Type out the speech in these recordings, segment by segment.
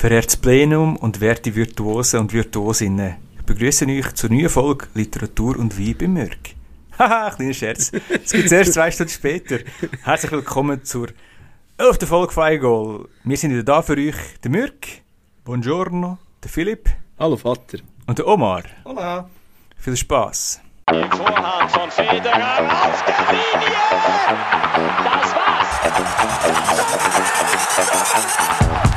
Verehrtes Plenum und werte Virtuosen und Virtuosinnen, ich begrüße euch zur neuen Folge Literatur und Wein bei Mürk. Haha, kleiner Scherz. Es gibt erst zwei Stunden später. Herzlich willkommen zur elften Folge von Goal. Wir sind wieder da für euch, der Mürk, Buongiorno, der Philipp Hallo Vater. und der Omar. Hola. Viel Spaß. Vorhand von Federer auf der Linie. Das war's.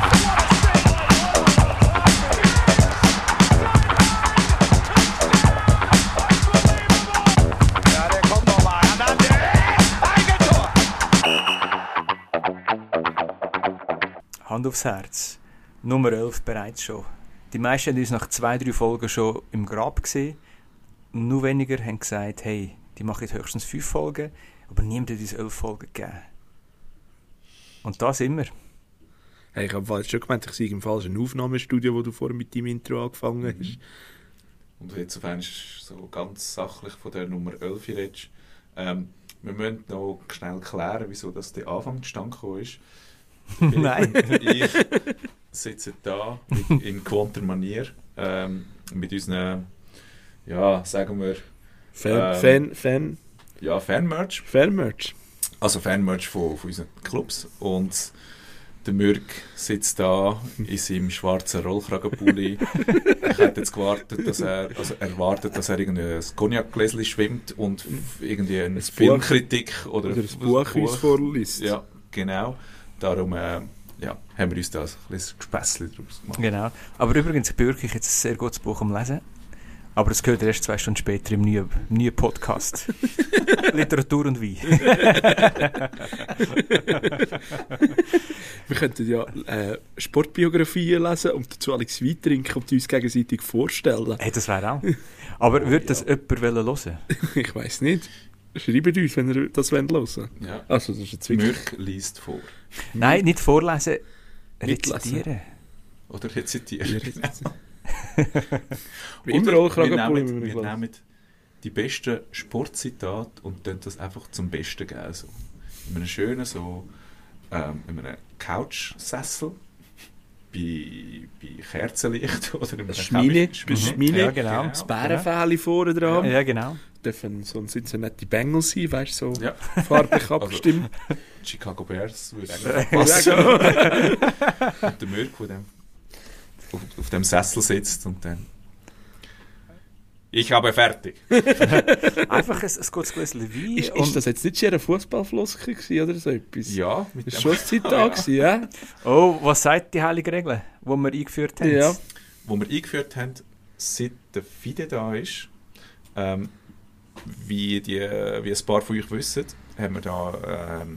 Hand aufs Herz. Nummer 11 bereits schon. Die meisten haben uns nach zwei, drei Folgen schon im Grab gesehen. Nur weniger haben gesagt, hey, die machen jetzt höchstens fünf Folgen, aber niemand hat uns elf Folgen gegeben. Und da sind wir. Hey, ich habe jetzt schon gemeint, ich sei im falschen Aufnahmestudio, wo du vorher mit deinem Intro angefangen hast. Und jetzt auf einmal so ganz sachlich von der Nummer 11 redest. Ähm, wir müssen noch schnell klären, wieso das der Anfang zustande gekommen ist. Nein. Ich sitze da mit, in gewohnter Manier ähm, mit unseren, ja, sagen wir, Fan, Ähm. Fan, Fan, ja, Fanmerch. Fanmerch. Also Fanmerch von, von unseren Clubs. Und der Mürk sitzt da in seinem schwarzen Rollkragenpulli. ich hätte jetzt gewartet, dass er, also erwartet, dass er irgendwie ein Cognac-Gläschen schwimmt und irgendwie eine Buch. Filmkritik oder, Oder das Buch uns vorliest. Ja, genau. Darum äh, ja, haben wir uns da ein kleines Gespässchen draus gemacht. Genau. Aber übrigens, ich bin wirklich jetzt ein sehr gutes Buch am Lesen. Aber das gehört erst zwei Stunden später im neuen, im neuen Podcast. Literatur und Wein. Wir könnten ja äh, Sportbiografien lesen und dazu Alex Wein trinken und uns gegenseitig vorstellen. hey, das wäre auch. Aber würde das jemand hören wollen? Ich weiß nicht. Schreibt uns, wenn ihr das hören wollt. Ja. Also, das ist jetzt wirklich... Mürk liest vor. Nein, nicht vorlesen, rezitieren. Oder rezitieren. Wie Oder immer wir nehmen, wir nehmen die besten Sportzitate und tun das einfach zum Besten geben. So. In einem schönen, so, ähm, in einem Couchsessel, bei, bei Kerzenlicht oder einem Schmine, bei Schmine. Ja, genau. Das Bärenfähli vorne dran. Ja, genau. Dürfen so, sind so nette Bengel sein, weißt du, so Ja, farblich abgestimmt. Chicago Bears würde eigentlich passen. Und der Mürk, der auf, auf dem Sessel sitzt und dann ich habe fertig. Einfach ein, ein gutes Gläschen Wein. Ist, ist das jetzt nicht schon eine Fußballfloskel oder so etwas? Ja, mit Das dem- war schon ein Zitat, gewesen, ja? oh, was sagt die heilige Regel, die wir eingeführt haben? Ja. wo wir eingeführt haben, seit der Fide da ist, ähm, wie, die, wie ein paar von euch wissen, haben wir da ähm,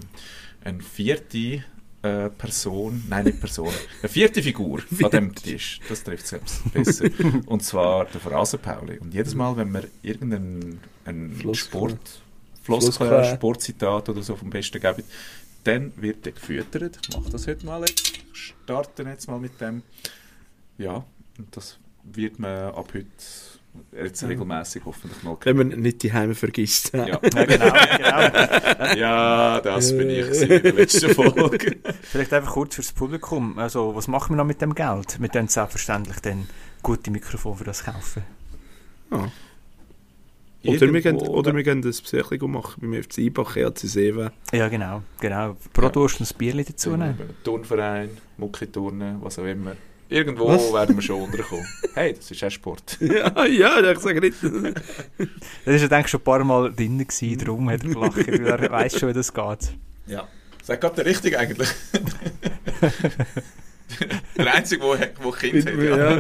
eine vierte äh, Person, nein nicht Person, eine vierte Figur an dem Tisch. Das trifft es selbst besser. Und zwar der Phrasenpauli. Und jedes Mal, wenn wir irgendeinen. Sport, Floskel. Sportzitat oder so vom Besten geben, dann wird der gefüttert. Ich mache das heute mal jetzt. Ich starte jetzt mal mit dem. Ja, und das wird man ab heute jetzt regelmäßig hoffentlich mal Wenn man nicht die Heime vergisst. Ja. Ja, genau, genau. ja, das bin ich in der letzten Folge. Vielleicht einfach kurz fürs Publikum. Also, was machen wir noch mit dem Geld? Wir können selbstverständlich dann gute Mikrofone für das kaufen. Ja. Oder, wir gehen, oder wir gehen das Psycho machen beim FC Ibach, EAC Seewe. Ja, genau. genau. Pro Ja. Durst ein Bierchen dazu nehmen. Turnverein, Muckiturnen, was auch immer. Irgendwo Was? werden wir schon unterkommen. Hey, das ist auch Sport. ja, ja, ich sage nicht. Das war ja denke ich, schon ein paar Mal drin, gewesen, darum hat er gelacht, weil er weiss schon, wie das geht. Ja. Sag gerade der Richtige eigentlich. der Einzige, der wo Kind hat. Ja.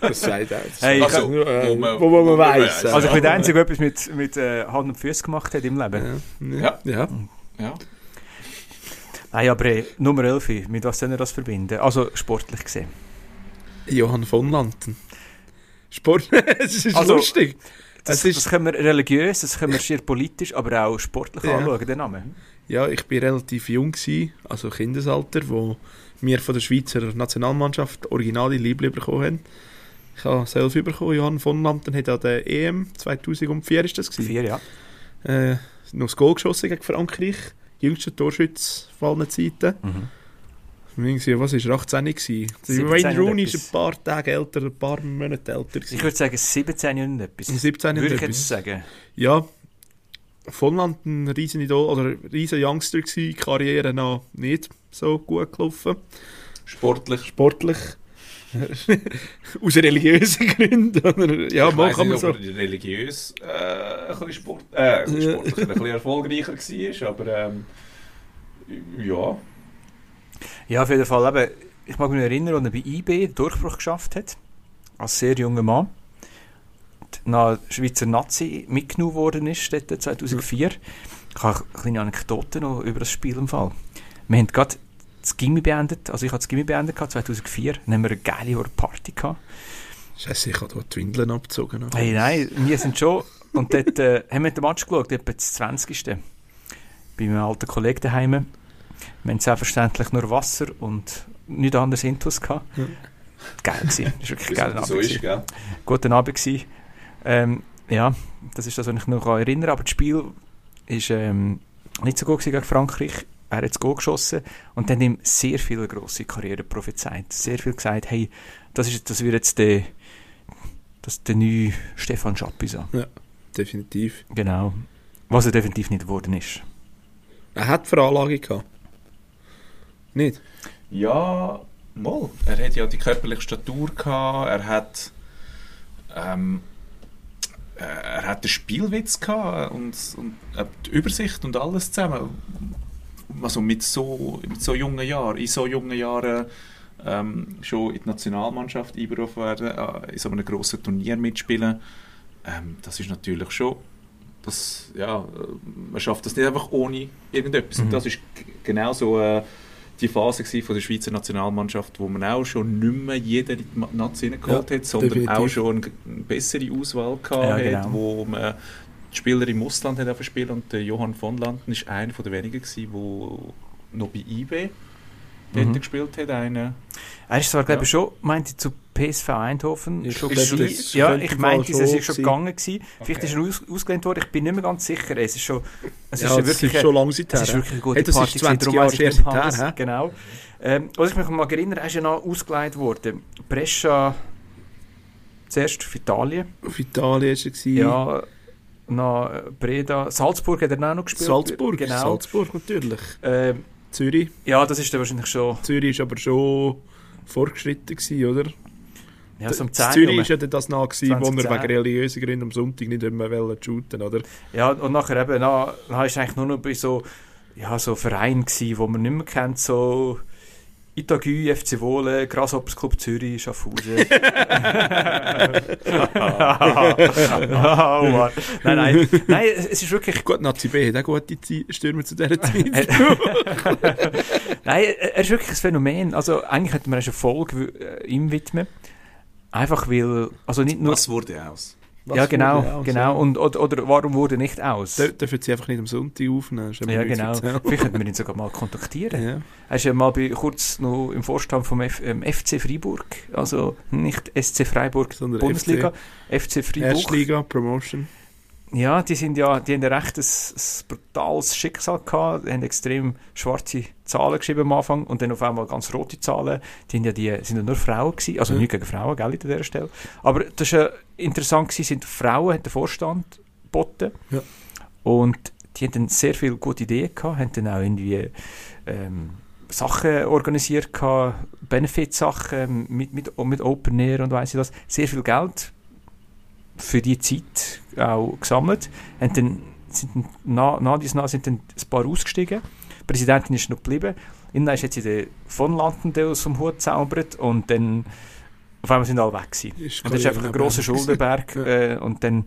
das sagt er. Das Hey, sagt Also, nur, äh, wo man- wo, wo wo man man weiss. Also, ich bin der Einzige, der etwas mit, mit äh, Hand und Füßen gemacht hat im Leben. ja. Ja. ja. Ja. Nein, aber äh, Nummer 11, mit was soll er das verbinden? Also, sportlich gesehen. Johann von Lanten. Sport, es ist Also, lustig. Das, Es ist- das können wir religiös, das können wir schier politisch, aber auch sportlich Ja. anschauen, den Namen. Ja, ich bin relativ jung gewesen, also Kindesalter, wo wir von der Schweizer Nationalmannschaft originale Liebling bekommen haben. Ich habe selbst bekommen, Johann von Lanten hat an der EM 2004 ist das gewesen. Vier, ja. Äh, noch das Goal geschossen gegen Frankreich. Jüngster Torschütz von allen Zeiten. Mhm. Was war er? 18 gewesen? Der 17 Wayne Rooney ist ein paar Tage älter, ein paar Monate älter. Ich gewesen. würde sagen 17 und etwas. 17 und Würde ich etwas. jetzt sagen. Ja, Volland ein riesen Idol oder ein riesen Youngster gewesen, Karriere noch nicht so gut gelaufen. Sportlich. Sportlich. Aus religiösen Gründen. Ja, ich weiss nicht, so. ob er religiös äh, ein bisschen, Sport, äh, ein bisschen Ja. sportlich, ein bisschen erfolgreicher war, aber ähm, ja. Ja, auf jeden Fall. Eben, ich mag mich erinnern, als er bei IB den Durchbruch geschafft hat. Als sehr junger Mann. Und Nach Schweizer Nazi mitgenommen worden ist, dort 2004. Ich habe eine kleine Anekdote noch über das Spiel im Fall. Wir haben gerade das Gimmi beendet, also ich habe das Gimmi beendet, gehabt, 2004. Dann haben wir eine geile Party gehabt. Scheiße, ich habe hier die Windeln abgezogen. Hey, nein, wir sind schon. Und dort äh, haben wir den Match geschaut, etwa das 20. Bei meinem alten Kollegen daheim. Wir haben selbstverständlich nur Wasser und nichts anderes Intus gehabt. Ja. Geil gewesen. Das war wirklich ein geiler Abend. so ist, gewesen. gell? Guter Abend gewesen. Ähm, ja, das ist das, was ich noch erinnern kann. Aber das Spiel ist ähm, nicht so gut gegen Frankreich. Er hat Goal geschossen und dann ihm sehr viele grosse Karriere prophezeit. Sehr viel gesagt, hey, das, ist, das wird jetzt der, das der neue Stefan Schappi sein. Definitiv. Genau. Was er definitiv nicht geworden ist. Er hat Veranlagung gehabt. Nicht? Ja, mal. Er hat ja die körperliche Statur gehabt, er hat ähm, äh, er hat den Spielwitz gehabt und, und äh, die Übersicht und alles zusammen. Also mit so, mit so jungen Jahren, in so jungen Jahren ähm, schon in die Nationalmannschaft einberufen werden, äh, in so einem grossen Turnier mitspielen, ähm, das ist natürlich schon das, ja, äh, man schafft das nicht einfach ohne irgendetwas. Mhm. Und das ist genau so äh, die Phase von der Schweizer Nationalmannschaft, wo man auch schon nicht mehr jeden in die Nazi geholt hat, sondern definitiv. auch schon eine, bessere Auswahl gehabt Ja, hat, genau. wo man die Spieler im Ausland hat dürfen spielen und der Johann von Landen ist einer der wenigen der noch bei IB dort Mhm. gespielt hat. Einer, Er ist zwar, glaube Ja. ich, schon, meinte ich, zu PSV Eindhoven. Ich schon glaube, gewesen. das ja, ich meinte, es schon ist schon gegangen gewesen. Vielleicht Okay. ist er aus, ausgelehnt worden. Ich bin nicht mehr ganz sicher. Es ist schon, es ist ja, ja das wirklich, ist schon lange Zeit es ist wirklich eine gute Hey, das ist Party 20 darum Jahre her, hä? Genau. Ähm, was ich mich mal erinnere, er ist ja noch ausgeleiht worden. Brescia zuerst für Italien. Auf Italien war er. Ja, nach Breda. Salzburg hat er auch noch gespielt. Salzburg, Genau. Salzburg natürlich. Ähm, Zürich. ja, das ist dann wahrscheinlich schon Zürich war aber schon fortgeschritten, gewesen, oder? ja, so um Das 10 Zürich war ja das nach, gewesen, wo er 2010. wegen religiösen Gründen am Sonntag nicht mehr shooten oder? Ja, und nachher eben, na, na ist eigentlich nur noch bei so, ja, so Vereinen wo man nicht mehr kennt, so Itagü, FC Wohlen, Grasshoppers Club Zürich, Schaffhausen. oh, nein, nein, nein, es ist wirklich, Gut, Nazi B hat auch gute Zeit- Stürmer zu dieser Zeit. nein, er ist wirklich ein Phänomen. Also eigentlich könnte man eine Folge äh, ihm widmen. Einfach weil, also nicht nur, was wurde aus? Was ja genau, aus, genau, ja. und, oder, oder warum wurde nicht aus? Dür- Dürfen sie einfach nicht am Sonntag aufnehmen? ja, genau. Vielleicht könnten wir ihn sogar mal kontaktieren. Ja. Er ist ja mal bei, kurz noch im Vorstand vom F, ähm, FC Freiburg, also nicht SC Freiburg Sondern Bundesliga, FC, Freiburg. Erstliga, Promotion. Ja, die sind ja, die haben ja recht ein, ein brutales Schicksal gehabt, die haben extrem schwarze Zahlen geschrieben am Anfang und dann auf einmal ganz rote Zahlen. Die, haben ja die sind ja nur Frauen gewesen, also Ja. nicht gegen Frauen, gell, an dieser Stelle. Aber das war ja interessant gewesen, sind Frauen, hat der Vorstand geboten. Ja. Und die haben dann sehr viele gute Ideen gehabt, haben dann auch irgendwie ähm, Sachen organisiert gehabt, Benefit-Sachen mit, mit, mit Open Air und weiss ich was. Sehr viel Geld für die Zeit auch gesammelt. Haben dann, sind nach, nach dies nach sind dann ein paar ausgestiegen. Die Präsidentin ist noch geblieben. Innen ist jetzt der von Landen aus dem Hut gezaubert und dann auf einmal sind alle weg gewesen. Ist Und das ist einfach ein grosser Schuldenberg. Äh, und dann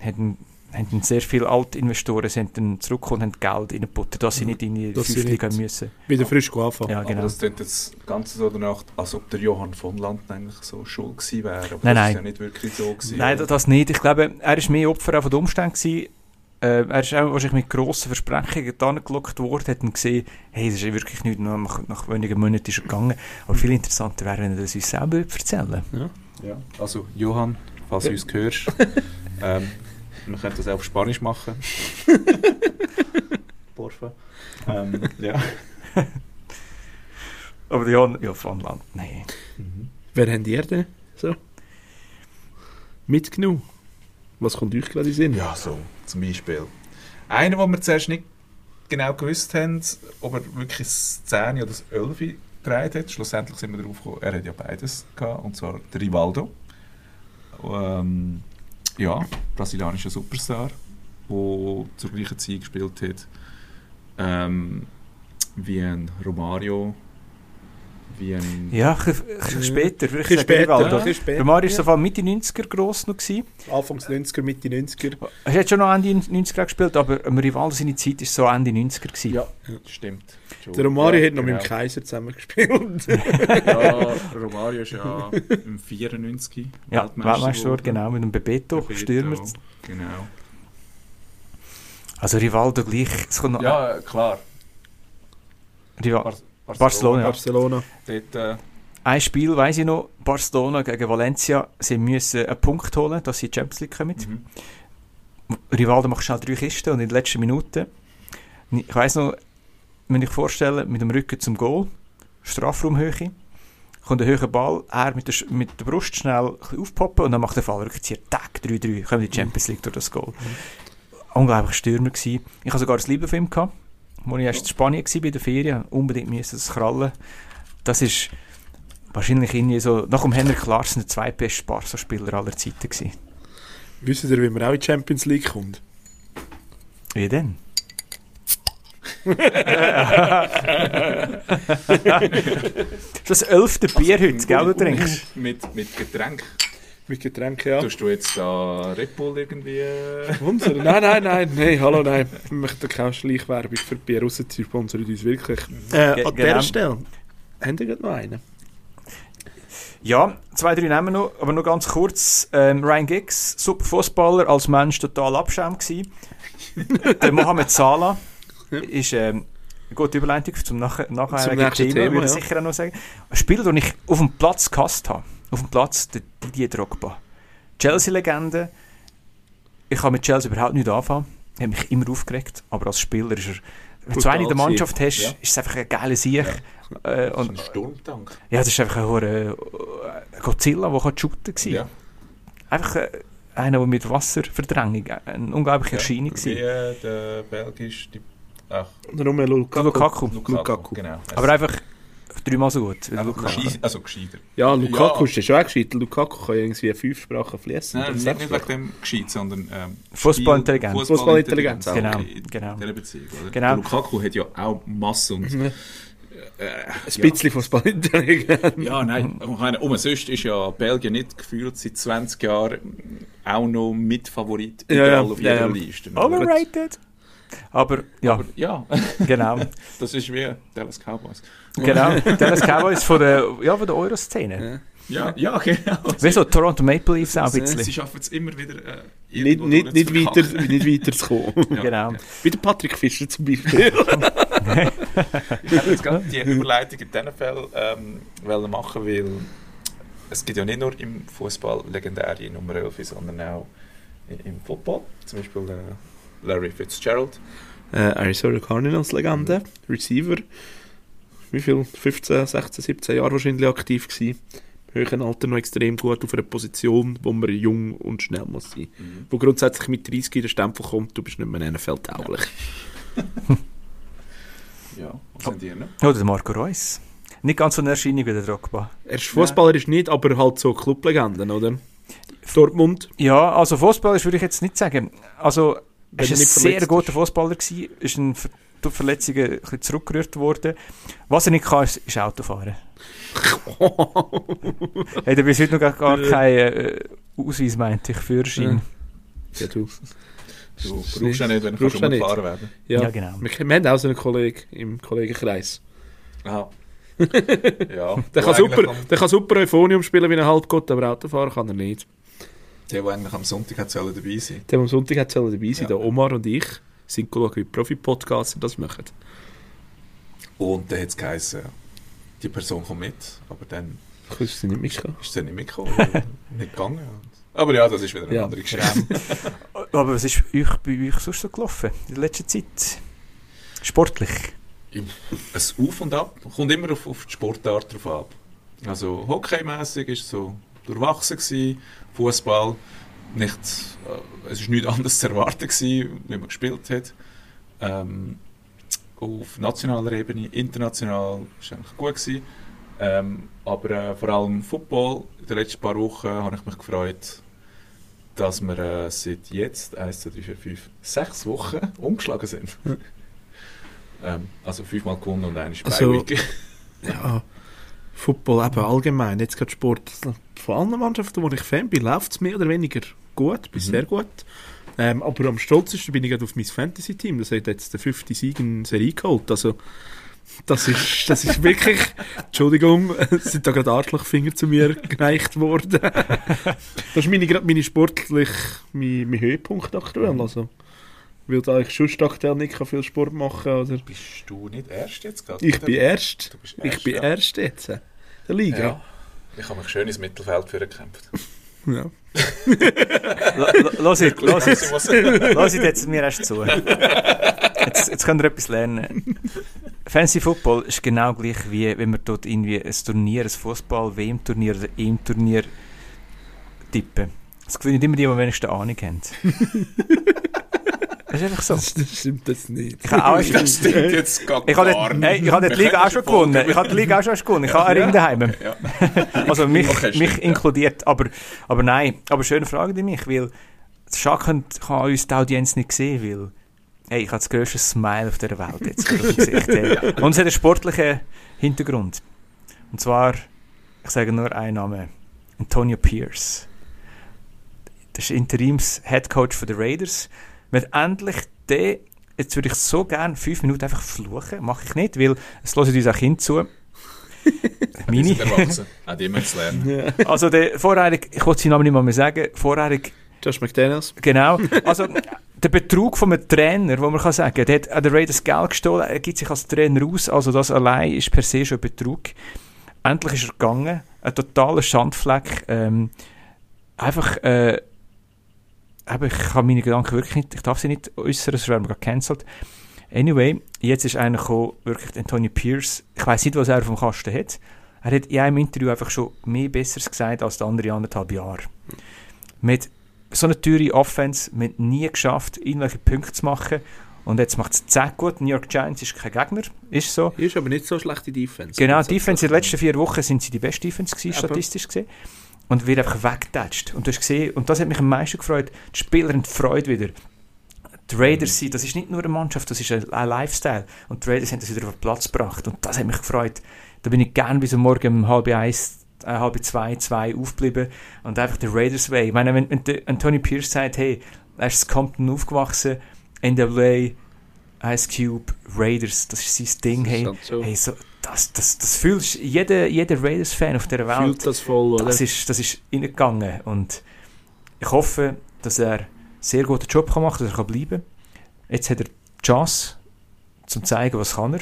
haben, haben sehr viele Altinvestoren sind dann zurückgekommen und haben Geld reingebuttert, dass sie Mhm. nicht in die fünfte müssen. Wieder frisch anfangen. Ja, Aber genau. das klingt jetzt ganz so danach, als ob der Johann von Landen eigentlich so schuld gewesen wäre. Aber Nein, das nein. ist ja nicht wirklich so gewesen. Nein, oder? das nicht. Ich glaube, er ist mehr Opfer auch von den Umständen gewesen. Äh, er ist auch wahrscheinlich mit grossen Versprechungen da gelockt worden, hat dann gesehen, hey, das ist ja wirklich nicht, nur nach, nach wenigen Monaten ist er gegangen. Aber viel interessanter wäre, wenn er das uns selber erzählen Ja. Also, Johann, falls du uns hörst, ähm, wir können das auch auf Spanisch machen. Porfa. Ähm, ja. Aber ja, ja von Land, nein. Wer habt ihr denn so? Mitgenommen? Was kommt euch gerade in den Sinn? Ja, so, zum Beispiel. Einer, wo wir zuerst nicht genau gewusst haben, ob er wirklich das 10 oder das 11 gedreht hat. Schlussendlich sind wir darauf gekommen, er hat ja beides gehabt, und zwar der Rivaldo. Ähm, ja, brasilianischer Superstar, der zur gleichen Zeit gespielt hat ähm, wie ein Romario, wie ein... Ja, ein bisschen- später. Vielleicht Ein später, bisschen später, Der Mario ist ja. Mitte 90er gross noch gewesen. Anfangs 90er, Mitte 90er. Er hat schon noch Ende 90er gespielt, aber ähm, Rivaldo seine Zeit ist so Ende 90er gewesen. Ja, stimmt. Der Romario Ja, hat noch mit genau. dem Kaiser zusammen gespielt. Ja, Romario ist ja im 94 Ja, Weltmeister geworden, genau, mit dem Bebeto, Bebeto, Stürmer. Genau. Also Rivaldo gleich. Ja, klar. Rival Bar Barcelona, ja. Barcelona. Dort, äh, Ein Spiel, weiss ich noch, Barcelona gegen Valencia, sie müssen einen Punkt holen, dass sie in die Champions League kommen. mhm. Rivaldo macht schnell drei Kisten und in den letzten Minuten, ich weiss noch, wenn ich vorstellen, mit dem Rücken zum Goal, Strafraumhöhe, kommt ein höherer Ball, er mit der, mit der Brust schnell aufpoppen und dann macht der Fallrückzieher, tack, 3-3, kommt in die Champions League durch das Goal. Unglaublich Stürmer gewesen. Ich hatte sogar ein ihm gehabt, wo ich erst in Spanien war bei der Ferien, unbedingt musste das krallen. Das ist wahrscheinlich irgendwie so, nach dem Henrik Larsen der zweitbeste Barca-Spieler aller Zeiten gewesen. Wisst ihr, wie man auch in die Champions League kommt? Wie denn? das elfte Bier heute, gell, du trinkst? Mit, mit Getränk. Mit Getränken, ja. Tust du jetzt da Red Bull irgendwie... Unser? Nein, nein, nein, nein, hallo, nein. Wir möchten keine Schleichwerbung für Bier raus, sie sponsern uns wirklich. Äh, an genau. dieser Stelle, habt ihr gerade noch einen? Ja, zwei, drei nehmen wir noch, aber nur ganz kurz. Ähm, Ryan Giggs, super Fußballer, als Mensch total Abschaum gewesen. Der Mohamed Salah ist ähm, eine gute Überleitung zum nachher, nachher Zum nächsten Thema, würde ich ja. sicher auch noch sagen. Ein Spieler, den ich auf dem Platz gehasst habe. Auf dem Platz, der Didier Drogba. Chelsea-Legende. Ich kann mit Chelsea überhaupt nicht anfangen. Habe mich immer aufgeregt, aber als Spieler ist er... Wenn du einen in der Mannschaft hast, Ja. ist es einfach ein geiler Sieg. Äh, Und und, ein Sturmtank. ja, das ist einfach ein hoher, äh, Godzilla, der shooten kann. Ja. Einfach äh, einer, der mit Wasserverdrängung eine unglaubliche Erscheinung Wie war. äh, der belgische... Die, ach, Nur Lukaku. Lukaku. Lukaku. Lukaku. Genau. Aber einfach dreimal so gut. wie Einfach Lukaku. also gescheiter. Ja, Lukaku Ja. ist ja schon auch gescheit. Lukaku kann irgendwie fünf Sprachen fließen. Nein, nicht, nicht wegen dem gescheit, sondern ähm, Fußballintelligenz. Fußballintelligenz, genau, okay, in genau. dieser Beziehung. Genau. Der Lukaku hat ja auch Masse und... Mhm. Äh, Ein bisschen Fußballintelligenz. Ja, nein, ich meine, um sonst ist ja Belgien nicht gefühlt seit 20 Jahren auch noch Mitfavorit Ja, überall ja, auf ja, jeder ja. Liste. Overrated. Aber ja, Aber ja, genau. das ist wie Dallas Cowboys. genau. Dallas Cowboys von der, ja, von der Euroszene. Ja, ja, genau. Wie so Toronto Maple Leafs auch ein Sie bisschen. schaffen es immer wieder äh, Nicht, nicht, nicht, weiter, nicht weiter zu kommen. Ja. Genau. Wie der Patrick Fischer zum Beispiel. Ich habe jetzt gerade die Überleitung in diesem Fall ähm, wollen machen, weil es gibt ja nicht nur im Fußball legendäre Nummer 11, sondern auch im Football. Zum Beispiel äh, Larry Fitzgerald. äh, Arizona Cardinals Legende, Receiver. Wie viel? 15, 16, 17 Jahre wahrscheinlich aktiv gewesen. Im höheren Alter noch extrem gut auf einer Position, wo man jung und schnell muss sein. Wo grundsätzlich mit 30 in den Stempel kommt, du bist nicht mehr NFL-tauglich. Ja, was sind die noch? Oder der Marco Reus. Nicht ganz so eine Erscheinung wie der Drogba. Er ist Fußballer ist nicht, aber halt so Clublegenden, oder? Dortmund. Ja, also Fußballer würde ich jetzt nicht sagen. Also, Er war ein sehr guter. Fußballer, gewesen, ist ein, ver- durch Verletzungen ein bisschen zurückgerührt worden. Was er nicht kann, ist, ist Autofahren. Er hat bis heute noch gar, gar keinen äh, Ausweis, meinte ich, Führerschein. ja, du. Du brauchst ja nicht, wenn du Brauchst kannst ja nicht. umgefahren werden Ja, Ja, genau. Wir, wir haben auch so einen Kollegen im Kollegenkreis. Aha. ja. Der kann, super, der kann super Euphonium spielen wie ein Halbgott, aber Autofahren kann er nicht. Der, der eigentlich am Sonntag hat sollen dabei sein Der am Sonntag hat dabei sein, Ja. der Omar und ich, sind schauen, wie Profi-Podcaster das machen. Und dann hat es geheißen, die Person kommt mit, aber dann Ich weiß sie nicht mitgekommen. ist sie nicht mitgekommen, nicht gegangen. Aber ja, das ist wieder eine Ja. andere Geschichte. Aber was ist euch, bei euch sonst so gelaufen in der letzten Zeit? Sportlich? Im- ein Auf und Ab kommt immer auf, auf die Sportart drauf ab. Also hockeymäßig ist so durchwachsen gewesen, Fußball nicht, äh, es ist nichts anderes zu erwarten gewesen, wie man gespielt hat. Ähm, auf nationaler Ebene, international ist eigentlich gut gewesen. Ähm, aber äh, vor allem Football in den letzten paar Wochen habe ich mich gefreut, dass wir äh, seit jetzt 1, 2, 3, 4, 5, 6 Wochen umgeschlagen sind. ähm, also fünfmal gewonnen und eine Also-. Ja, Football eben allgemein, jetzt gerade Sport. Von allen Mannschaften, wo ich Fan bin, läuft es mehr oder weniger gut, bis Mhm. sehr gut. Ähm, aber am stolzesten bin ich gerade auf mein Fantasy-Team. Das hat jetzt der fünfte Sieg in Serie geholt. Also, das ist, das ist wirklich, Entschuldigung, es sind da gerade Arschlochfinger zu mir gereicht worden. das ist meine, gerade meine sportlich, mein, mein Höhepunkt aktuell. Also, weil da ich sonst aktuell nicht viel Sport machen oder Bist du nicht erst jetzt gerade? ich bin erst. Bist Ich bin ja. erst jetzt. äh, Der Liga. Ja. Ich habe mich schön ins Mittelfeld für gekämpft. Ja. Los jetzt, los jetzt. Ich muss- Lass jetzt mir erst zu. Jetzt, jetzt könnt ihr etwas lernen. Fancy Football ist genau gleich wie wenn wir dort irgendwie ein Turnier, ein Fußball, WM-Turnier oder EM-Turnier tippen. Das gewinnen immer die, die am wenigsten Ahnung haben. Das ist einfach so. Das, das stimmt das nicht. Ich habe auch Das stimmt jetzt gar, ich habe gar den, nicht. hey, ich habe die Liga auch schon gewonnen. Ich habe die Liga auch schon gewonnen. Ich habe einen Ring daheim. Also mich, Okay, stimmt, mich ja. inkludiert. Aber, aber nein, aber schöne Frage die mich, weil Schach kann, uns die Audienz nicht sehen, weil hey, ich habe das grösste Smile auf dieser Welt jetzt Gesicht. Hey. Und es hat einen sportlichen Hintergrund. Und zwar, ich sage nur einen Namen, Antonio Pierce. Das ist Interims-Headcoach der Raiders. Haben endlich den, jetzt würde ich so gerne fünf Minuten einfach fluchen, mache ich nicht, weil es hören uns auch Kinder zu. Meine. Auch die müssen lernen. Also der vorherig, ich wollte seinen Namen nicht mal mehr sagen, vorherig, Josh McDaniels. genau, also der Betrug von einem Trainer, wo man kann sagen, der hat an der Raiders Geld gestohlen, er gibt sich als Trainer aus, also das allein ist per se schon Betrug. Endlich ist er gegangen, ein totaler Schandfleck, ähm, einfach, äh, eben, ich kann meine Gedanken wirklich nicht, ich darf sie nicht äußern, sonst werden wir gecancelt. Anyway, jetzt ist einer gekommen, wirklich Antonio Pierce, ich weiß nicht, was er auf dem Kasten hat, er hat in einem Interview einfach schon mehr Besseres gesagt als der andere anderthalb Jahre. Mit so einer teure Offense, wir haben nie geschafft, irgendwelche Punkte zu machen. Und jetzt macht es zack gut. New York Giants ist kein Gegner, ist so. Hier ist aber nicht so schlechte Defense. Genau, Defense in den letzten vier Wochen sind sie die beste Defense gewesen, statistisch gesehen. Und wird einfach weggetatscht. Und du hast gesehen, und das hat mich am meisten gefreut, die Spieler haben die Freude wieder. Die Raiders sind, das ist nicht nur eine Mannschaft, das ist ein, ein Lifestyle. Und die Raiders haben das wieder auf den Platz gebracht. Und das hat mich gefreut. Da bin ich gern bis am Morgen um halb eins, äh, halb zwei, zwei aufgeblieben. Und einfach der Raiders Way. Ich meine, wenn, wenn der Anthony Pierce sagt, hey, er ist in Compton aufgewachsen, NWA, Ice Cube, Raiders, das ist sein Ding, Das ist hey. so. Hey, so, das, das, das fühlst jeder, jeder Raiders-Fan auf dieser Welt. Fühlt das voll, oder? Das ist, das ist reingegangen. Und ich hoffe, dass er einen sehr guten Job kann machen kann, dass er kann bleiben kann. Jetzt hat er die Chance, zum zu zeigen, was kann er.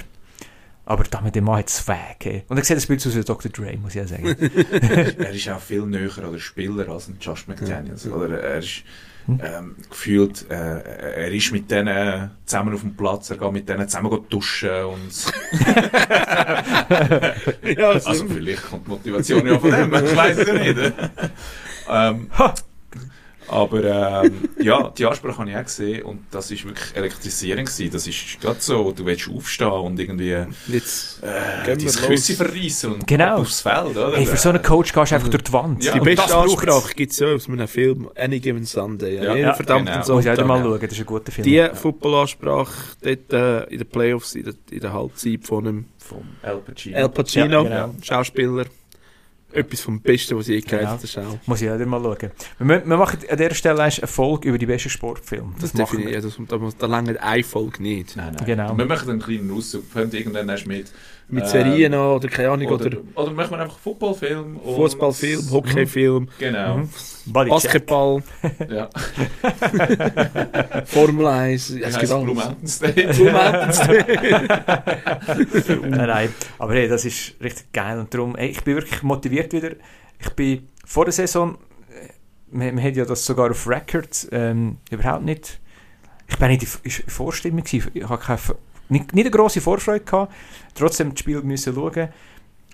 Aber damit der Mann hat es weg. Und er sieht das Bild aus wie Dr. Dre, muss ich ja sagen. er ist auch viel näher an der Spieler als ein Josh McDaniels. Oder er ist ähm, gefühlt, äh, er ist mit denen zusammen auf dem Platz, er geht mit denen zusammen duschen und ja, also, also vielleicht kommt die Motivation ja von dem, ich weiß es ja nicht. ähm, aber ähm, ja, die Ansprache habe ich auch gesehen und das ist wirklich elektrisierend gewesen. Das ist gerade so, du willst aufstehen und irgendwie äh, jetzt dein wir los. Küsse verreissen und Genau. aufs Feld, oder? Hey, für so einen Coach gehst du einfach durch die Wand. Ja, Die beste. Ansprache gibt es ja aus einem Film Any Given Sunday. Ja, Ja, ja, verdammt genau. und Muss ich auch Sonntag. mal ja. schauen, das ist ein guter Film. Die Footballansprache dort äh, in den Playoffs, in der, in der Halbzeit von einem Vom El Pacino. El Pacino, Ja, genau. Schauspieler. Etwas vom Besten, was ich je gehört Genau. habe. Auch- Muss ich auch mal schauen. Wir, wir machen an dieser Stelle eine Folge über die besten Sportfilme. Das, Das wir. Das, da, da lange eine Folge nicht. Nein, nein. Genau. Wir machen einen kleinen Auszug. Irgendwann erst mit. Mit Ähm, Serien noch, oder keine Ahnung, Oder, oder, oder machen wir einfach Footballfilm. Fußballfilm, Hockeyfilm, Genau. Mhm. Basketball, Ja. Formel 1. Das Es gibt Blue alles. Mountain State. Blue Mountains. nein, nein. Aber hey, das ist richtig geil. Und darum, hey, ich bin wirklich motiviert wieder. Ich bin vor der Saison, wir, wir haben ja das sogar auf Record, ähm, überhaupt nicht. Ich bin nicht in in Vorstimmung gewesen. Ich habe keine, nicht, nicht eine grosse Vorfreude gehabt, trotzdem das Spiel müssen schauen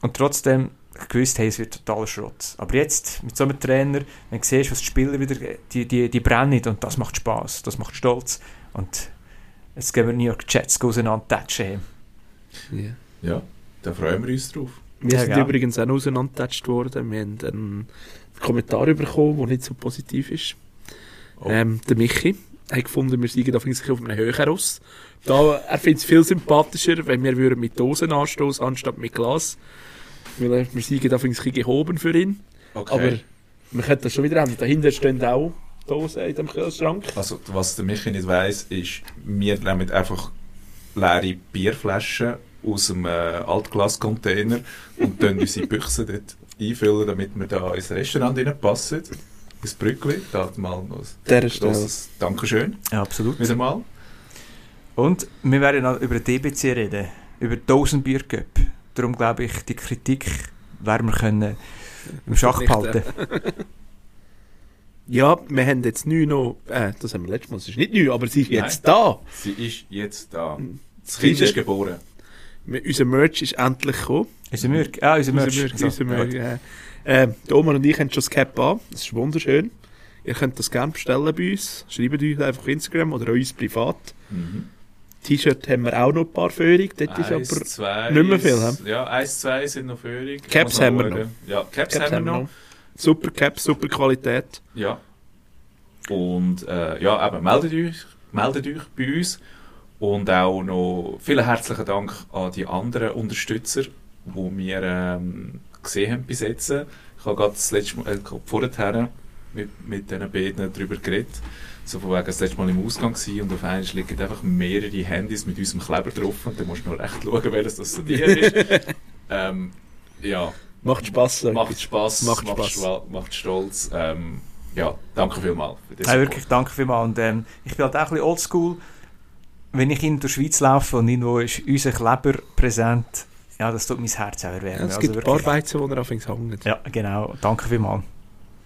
und trotzdem gewusst, hey, es wird totaler Schrott. Aber jetzt, mit so einem Trainer, wenn du siehst, was die Spieler wieder, die, die, die brennen und das macht Spaß, das macht Stolz. Und jetzt gehen wir New York Jets auseinander tätschen. Ja. Ja, da freuen wir uns drauf. Wir Ja, sind gell. übrigens auch auseinandergetatscht worden. Wir haben einen Kommentar bekommen, der nicht so positiv ist. Oh. Ähm, der Michi hat gefunden, wir seien auf auf einem höheren Ross. Da, er findet es viel sympathischer, wenn wir würden mit Dosen anstoßen anstatt mit Glas. Weil wir seien da ein bisschen gehoben für ihn. Okay. Aber wir könnten das schon wieder haben. Dahinter stehen auch Dosen in dem Kühlschrank. Also, was der Michi nicht weiss, ist, wir nehmen einfach leere Bierflaschen aus dem äh, Altglascontainer und dann unsere Büchse dort einfüllen, damit wir da ins Restaurant reinpassen. Ins Brückli. Da mal noch Der ein grosses Dankeschön. Ja, absolut. Wieder mal. Und wir werden noch über den DBC reden, über die Dosenbier Cup. Darum glaube ich, die Kritik werden wir können im Schach behalten. Ja, wir haben jetzt neu noch, äh, das haben wir letztes Mal, es ist nicht neu, aber sie ist jetzt da. Sie ist jetzt da. Das Sie Kind ist geboren. Unser Merch ist endlich gekommen. Unser Mürk. Ah, unser Unser Merch. Merch, So, unser ja. Merch, äh, äh, der Omar und ich haben schon das Cap an. Das ist wunderschön. Ihr könnt das gerne bestellen bei uns. Schreibt uns einfach auf Instagram oder uns privat. Mhm. T-Shirt haben wir auch noch ein paar Föhrig. Dort ist Eins, aber zwei, nicht mehr viel? Ja, eins, zwei sind noch Föhrig. Caps haben wir schauen. Ja, Caps, Caps haben wir noch. Super Cap, super Qualität. Ja. Und äh, ja, eben, meldet euch, meldet euch bei uns. Und auch noch vielen herzlichen Dank an die anderen Unterstützer, die wir ähm, gesehen haben bis jetzt. Ich habe gerade das letzte Mal, äh, vorher mit, mit diesen beiden darüber geredet. So von wegen das letzte Mal im Ausgang gewesen und auf einmal liegen einfach mehrere Handys mit unserem Kleber drauf und dann musst du noch recht schauen, welches das so dir ist. ähm, ja, Macht Spass. sag macht. Spaß, Macht macht, Spass. macht stolz. Ähm, ja, danke vielmals für das. Ja, wirklich, danke vielmals. Und, ähm, ich bin halt auch ein bisschen oldschool. Wenn ich in der Schweiz laufe und irgendwo ist unser Kleber präsent, ja, das tut mein Herz auch Ja, erwärmen. es Also gibt ein paar wirklich- Weizen, die er anfängt zu hängen. Ja, genau. Danke vielmals.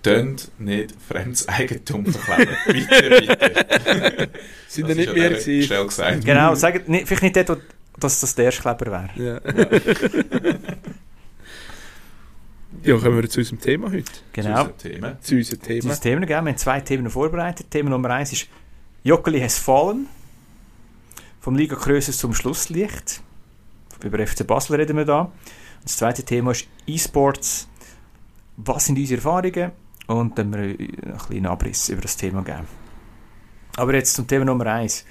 Tönt nicht fremdes Eigentum verkleiden. bitte, bitte. Sind Das ja nicht dieser gewesen. Stelle gesagt. Genau, sagt nicht, vielleicht nicht dort, wo, dass das der erste Kleber wäre. Ja. ja, kommen wir zu unserem Thema heute. Genau. Zu unserem Thema. Zu unserem Das Thema. ist Themen, gell? Wir haben zwei Themen vorbereitet. Thema Nummer eins ist Joggeli has fallen. Vom Liga Krösus zum Schlusslicht. Über FC Basel reden wir da. Und das zweite Thema ist E-Sports. Was sind unsere Erfahrungen? Und dann wir einen kleinen Abriss über das Thema geben. Aber jetzt zum Thema Nummer eins.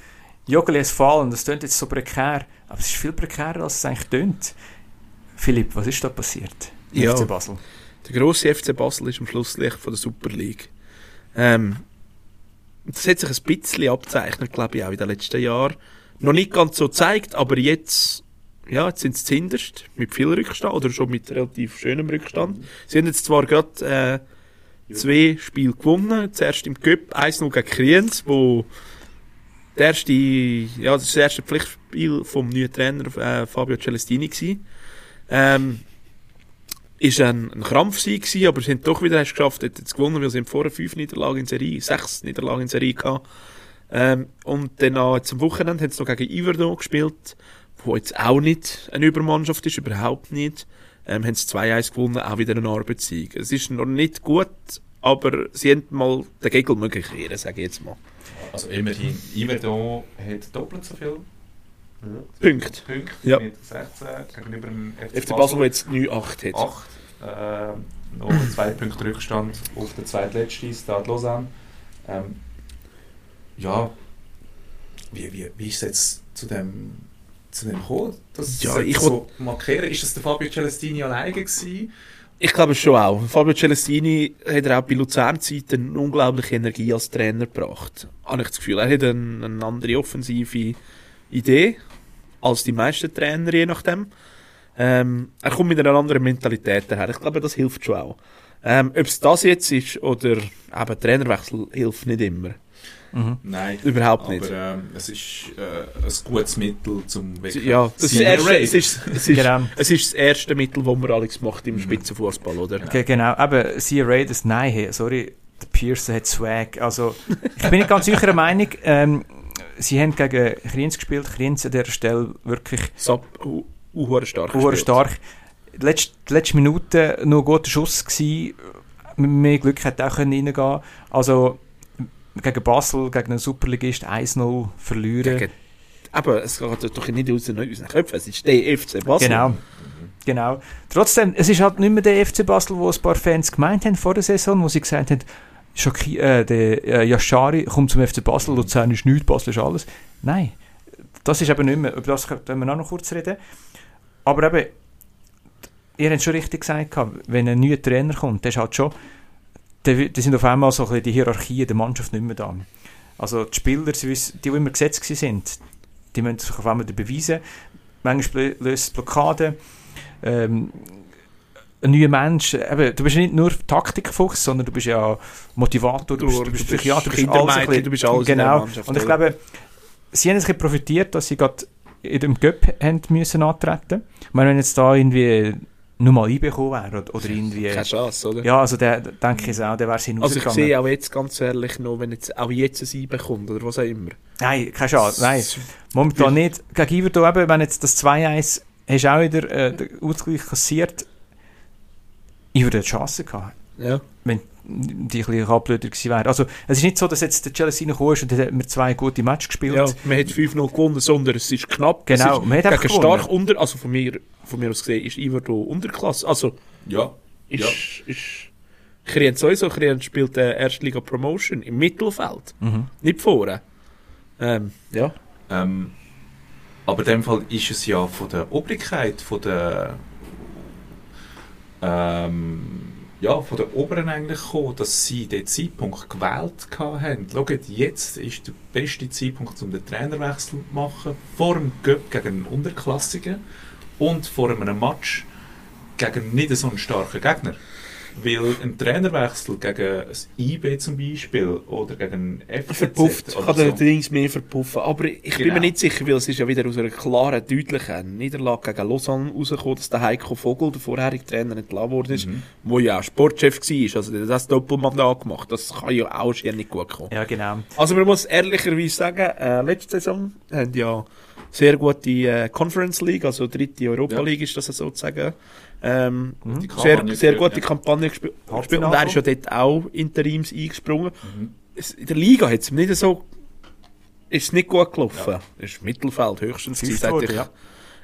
Joggeli has fallen. Das klingt jetzt so prekär, aber es ist viel prekärer, als es eigentlich klingt. Philipp, was ist da passiert? Ja. FC Basel. Der grosse FC Basel ist am Schlusslicht von der Super League. Ähm, das hat sich ein bisschen abzeichnet, glaube ich, auch in den letzten Jahren. Noch nicht ganz so gezeigt, aber jetzt, ja, jetzt sind sie zuhinterst mit viel Rückstand oder schon mit relativ schönem Rückstand. Sie haben jetzt zwar gerade äh, zwei Spiele gewonnen. Zuerst im Cup 1-0 gegen Kriens, wo der erste, ja, das, das erste Pflichtspiel vom neuen Trainer äh, Fabio Celestini gewesen. Ähm, ist ein, ein Krampfsieg gewesen, aber sie haben doch wieder geschafft, hat jetzt gewonnen, weil sie vorher fünf Niederlagen in Serie, sechs Niederlagen in Serie gehabt. Ähm, und dann auch jetzt am Wochenende haben sie noch gegen Iverdon gespielt, wo jetzt auch nicht eine Übermannschaft ist, überhaupt nicht. Ähm, haben sie 2-1 gewonnen, auch wieder ein Arbeitssieg. Es ist noch nicht gut, aber sie haben mal den Gegel möglich kehren, sage ich jetzt mal. Also immerhin, Iverdon hat doppelt so viel Punkt. Punkte Ja. mit 16 gegenüber dem FC Basel, der jetzt 9-8 hat. 8. Äh, noch zwei Punkte Rückstand auf der zweitletzten Stade Lausanne. Ähm, ja, wie, wie, wie ist es jetzt zu dem, zu dem gekommen? Das Ja, ich so markieren. Ist das der Fabio Celestini alleine gewesen? Ich glaube schon auch. Fabio Celestini hat er auch bei Luzern-Zeiten eine unglaubliche Energie als Trainer gebracht. Habe ich das Gefühl. Er hat eine, eine andere offensive Idee als die meisten Trainer, je nachdem. Ähm, er kommt mit einer anderen Mentalität daher. Ich glaube, das hilft schon auch. Ähm, Ob es das jetzt ist oder eben Trainerwechsel hilft nicht immer. Mhm. Nein. Überhaupt Aber nicht. ähm, es ist äh, ein gutes Mittel zum wirklich Ja, das ist das erste, Rate. es, ist, es, ist, Genau. es ist das erste Mittel, das man Alex macht im Spitzenfußball, oder? Ge- Genau, eben, Sia Raiders, nein, hey, sorry, der Pearson hat Swag. Also, ich bin nicht ganz sicherer Meinung, ähm, sie haben gegen Kriens gespielt. Kriens an dieser Stelle wirklich Sab, uh, uh, stark. Uhr gespielt. stark. Die letzte, die letzte Minute noch ein guter Schuss gewesen. Mit mehr Glück hätte auch können reingehen Also gegen Basel, gegen einen Superligist 1-0 verlieren. Gegen, aber es geht doch nicht aus unseren Köpfen, es ist der FC Basel. Genau. Genau. Trotzdem, es ist halt nicht mehr der FC Basel, wo ein paar Fans gemeint haben vor der Saison, wo sie gesagt haben, Schaki, äh, der äh, Yashari kommt zum FC Basel, Luzern ist nichts, Basel ist alles. Nein, das ist eben nicht mehr. Über das können wir auch noch kurz reden. Aber eben, ihr habt schon richtig gesagt, wenn ein neuer Trainer kommt, der ist halt schon, die sind auf einmal so ein bisschen die Hierarchie der Mannschaft nicht mehr da. Also die Spieler, die, die immer gesetzt sind, die müssen sich auf einmal beweisen. Manchmal lö- löst es Blockaden. Ähm, ein neuer Mensch, eben, du bist nicht nur Taktikfuchs, sondern du bist ja Motivator, du bist, du bist Psychiater, du bist alles. ein bisschen- du bist alles Genau. Und ich glaube, sie haben bisschen profitiert, dass sie gerade in dem Göpp haben müssen antreten. Ich meine, wenn jetzt da irgendwie nur mal einbekommen wäre oder, oder irgendwie... Keine Chance, oder? Ja, also der, denke ich auch, der wäre Also ich hinausgegangen. sehe auch jetzt ganz ehrlich noch, wenn jetzt auch jetzt ein Ei bekommt oder was auch immer. Nein, keine Chance, nein. Momentan nicht. Gegen Iverdo eben, wenn jetzt das 2-1 hast du auch wieder äh, den Ausgleich kassiert, Iverdo hat Chancen gehabt, Ja. wenn die ein bisschen abblöder gewesen wären. Also es ist nicht so, dass jetzt der Chelsea reingekommen ist und dann hat man zwei gute Matches gespielt. ja, man hat 5-0 gewonnen, sondern es ist knapp. Genau, es ist man hat gegen stark unter, also von mir, von mir aus gesehen, ist Iverdo Unterklasse. Also Ja. ist, Ja. ist Kriens sowieso, Kriens spielt äh, Erstliga Promotion im Mittelfeld, Mhm. nicht vorne. Ähm, ja. Ähm, aber in dem Fall ist es ja von der Obrigkeit, von der ähm, ja, von der Oberen eigentlich gekommen, dass sie den Zeitpunkt gewählt haben. Schaut, jetzt ist der beste Zeitpunkt, um den Trainerwechsel zu machen, vor dem Göpp gegen einen Unterklassigen und vor einem Match gegen nicht so einen starken Gegner. Weil ein Trainerwechsel gegen ein IB zum Beispiel oder gegen einen FCZ Verpufft, kann der so. Dings mehr verpuffen. Aber ich bin Genau. mir nicht sicher, weil es ist ja wieder aus einer klaren, deutlichen Niederlage gegen Lausanne rausgekommen, dass der Heiko Vogel, der vorherige Trainer, entlassen worden ist, Mhm. wo ja auch Sportchef war. Also der hat das Doppelmandat gemacht. Das kann ja auch schon nicht gut kommen. Ja, genau. Also man muss ehrlicherweise sagen, äh, letzte Saison haben ja sehr gute äh, Conference League, also dritte Europa Ja. League ist das sozusagen. Ähm, Die sehr, sehr gute ja. Kampagne gesp gespielt. Und er ist ja dort auch interims eingesprungen. Mhm. Es, in der Liga hat es nicht so ist es nicht gut gelaufen. Es ist Mittelfeld höchstens. gewesen, ja.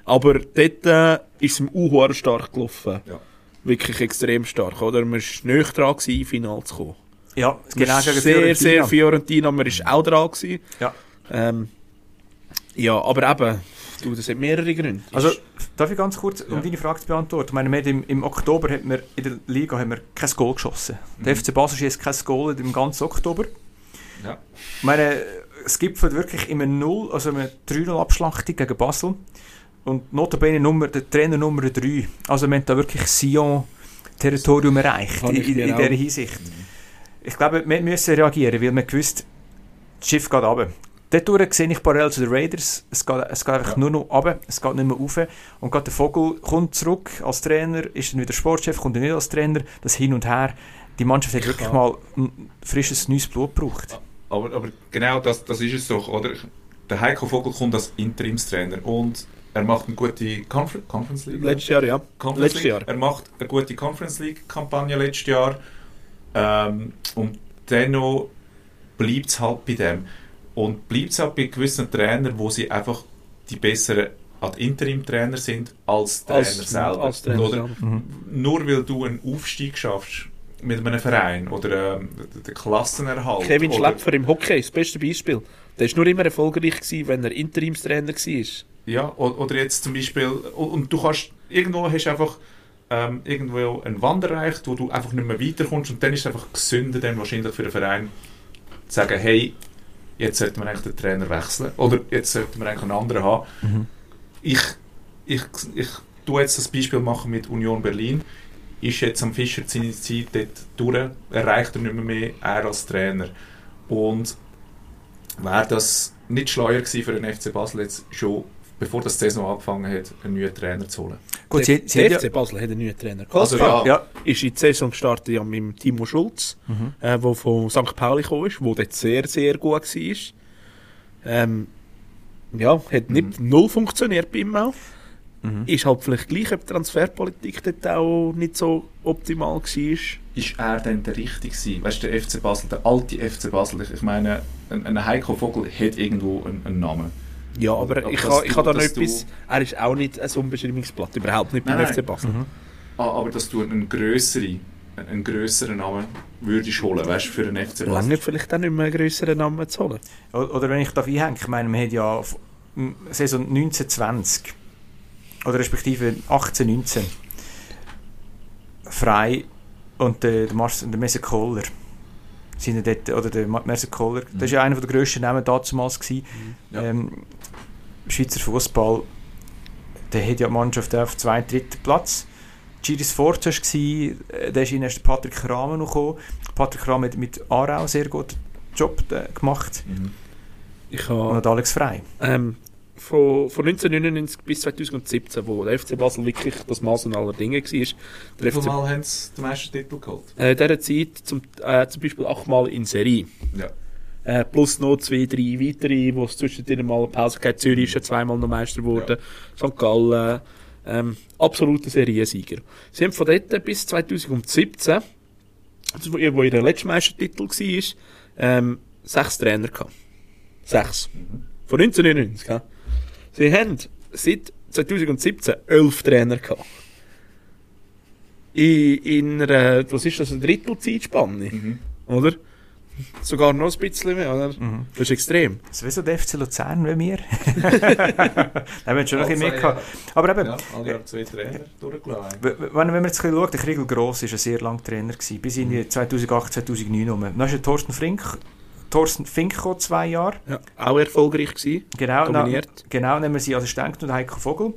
Aber dort äh, ist es ihm auch stark gelaufen. Ja. Wirklich extrem stark. Oder? Man war nicht dran, gewesen, im Finale zu kommen. Ja, genau Man gegen sehr, sehr Fiorentina. Fiorentina. Man war auch dran. Gewesen. Ja. Ähm, ja, aber eben, du, das hat mehrere Gründe. Also, darf ich ganz kurz, um Ja. deine Frage zu beantworten? Ich meine, wir haben im, im Oktober hat wir in der Liga haben wir kein Goal geschossen. Der Mhm. FC Basel schießt kein Goal im ganzen Oktober. Ja. Ich meine, es gipfelt wirklich immer 0, also eine 3-0-Abschlachtung gegen Basel. Und notabene Nummer, der Trainer Nummer 3. Also wir haben da wirklich Sion-Territorium erreicht in, in, in auch. dieser Hinsicht. Ich glaube, wir müssen reagieren, weil wir gewusst, das Schiff geht runter. Dort sehe ich parallel zu den Raiders, es geht, es geht einfach Ja. nur noch runter, es geht nicht mehr rauf. Und gerade der Vogel kommt zurück als Trainer, ist dann wieder Sportchef, kommt dann nicht als Trainer, das Hin und Her. Die Mannschaft hat wirklich Ja. mal ein frisches, neues Blut gebraucht. Aber, aber genau das, das ist es doch, oder? Der Heiko Vogel kommt als Interimstrainer und er macht eine gute Confer Conference League. Letztes Jahr, ja. Conference Letztes League. Jahr. Er macht eine gute Conference League Kampagne letztes Jahr. Ähm, und dennoch bleibt es halt bei dem. Und bleibt es halt bei gewissen Trainern, wo sie einfach die besseren als Interim-Trainer sind als Trainer Als- selber. als Trainer oder? selber. Mhm. Nur weil du einen Aufstieg schaffst mit einem Verein oder ähm, den Klassenerhalt. Kevin oder, Schlepfer im Hockey, das beste Beispiel. Der war nur immer erfolgreich, gewesen, wenn er Interimstrainer war. Ja, oder jetzt zum Beispiel, und und du kannst, irgendwo hast du einfach ähm, irgendwo einen Wand erreicht, wo du einfach nicht mehr weiterkommst und dann ist es einfach gesünder dann wahrscheinlich für den Verein zu sagen, hey, jetzt sollten wir eigentlich den Trainer wechseln oder jetzt sollten wir eigentlich einen anderen haben. Mhm. Ich, ich, ich tue jetzt das Beispiel machen mit Union Berlin. Ist jetzt am Fischer seine Zeit dort durch, erreicht er nicht mehr, mehr er als Trainer. Und wäre das nicht schleuer gewesen für den FC Basel jetzt schon, bevor das Saison angefangen hat, einen neuen Trainer zu holen? Gut, sie, sie der FC Basel hat einen neuen Trainer. Also Kaspar ja, ja, ist in die Saison gestartet ja, mit Timo Schulz, Mhm. äh, der von St. Pauli gekommen ist, der dort sehr, sehr gut war. Ähm, ja, hat nicht null funktioniert bei ihm auch. Ist halt vielleicht gleich, ob die Transferpolitik dort auch nicht so optimal war. Ist er denn der Richtige gewesen? Weißt du, der FC Basel, der alte FC Basel, ich- ich meine, ein, ein Heiko Vogel hat irgendwo einen, einen Namen. Ja, aber ich habe ich du- ha da noch dass du- etwas. Er ist auch nicht ein Unbeschreibungsblatt, überhaupt nicht beim Nein, FC. Basel. Ah, aber dass du einen grösseren, einen grösseren Namen würdest holen, weißt du, für einen FC Basel. Lange vielleicht auch nicht mehr einen grösseren Namen zu holen. Oder wenn ich da einhänge, ich meine, man hat ja Saison 1920 oder respektive 1819 frei und der, der, Mars, der Messer Kohler sind ja dort, oder der Messer Kohler, das war ja einer der grössten Namen damals gewesen. Ja. Ähm, Schweizer Fußball, der hat ja die Mannschaft auf zwei dritten Platz. Giris Forza war, da ist ihnen erst Patrick Rahmen noch gekommen. Patrick Rahmen hat mit Aarau sehr guten Job äh, gemacht. Mhm. Ich Und habe hat Alex frei. ähm, von, von 1999 bis 2017, wo der FC Basel wirklich das Maß an aller Dinge war, der Wie viele FC Mal haben sie den Meistertitel geholt? äh, dieser Zeit zum, äh, zum Beispiel achtmal in Serie. Ja. Äh, plus noch zwei, drei weitere, wo es zwischendrin mal eine Pause gab. Zürich ist ja zweimal noch Meister geworden. St. Gallen. Ähm, absoluter Seriensieger. Sie haben von dort bis 2017, also wo ihr wo ihr letzter Meistertitel war, ähm, sechs Trainer gehabt. Sechs. Von 1999. gell? Sie haben seit 2017 elf Trainer gehabt. In, in einer, was ist das, eine Drittelzeitspanne? Mhm. Oder? Sogar noch ein bisschen mehr, oder? Mhm. Das ist extrem. Das ist wie so der FC Luzern wie wir. da haben wir schon noch ein bisschen mehr gehabt. Aber eben, Ja, alle haben zwei Trainer durchgelassen. w- w- wenn, wenn man jetzt ein bisschen schaut, der Kriegel Gross war ein sehr lang Trainer, gewesen, bis in die 2008, 2009 rum. Dann ist der Thorsten Fink, Thorsten Fink gekommen, zwei Jahre. Ja. Auch erfolgreich gewesen, Genau, na, dominiert. genau, dann haben wir sie Assistent und Heiko Vogel.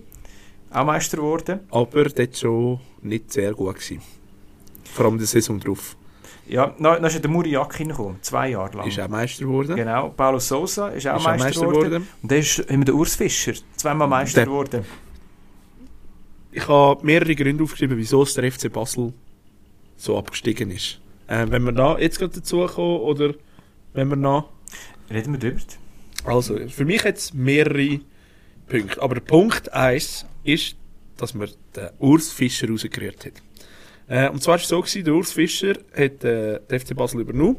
Auch Meister geworden. Aber dort schon nicht sehr gut gewesen. Vor allem die Saison drauf. Ja, dann, ist der Muriak hingekommen, zwei Jahre lang. Ist auch Meister geworden. Genau, Paulo Sousa ist auch Ist Meister, geworden. Und dann ist, wir den Urs Fischer, zweimal Meister Der- geworden. Ich habe mehrere Gründe aufgeschrieben, wieso es der FC Basel so abgestiegen ist. Äh, wenn wir da jetzt gerade dazu kommen, oder wenn wir noch... Reden wir drüber. Also, für mich jetzt mehrere Punkte. Aber Punkt 1 ist, dass man den Urs Fischer rausgerührt hat. Äh, und zwar war es so, gewesen, der Urs Fischer hat äh, den FC Basel übernommen,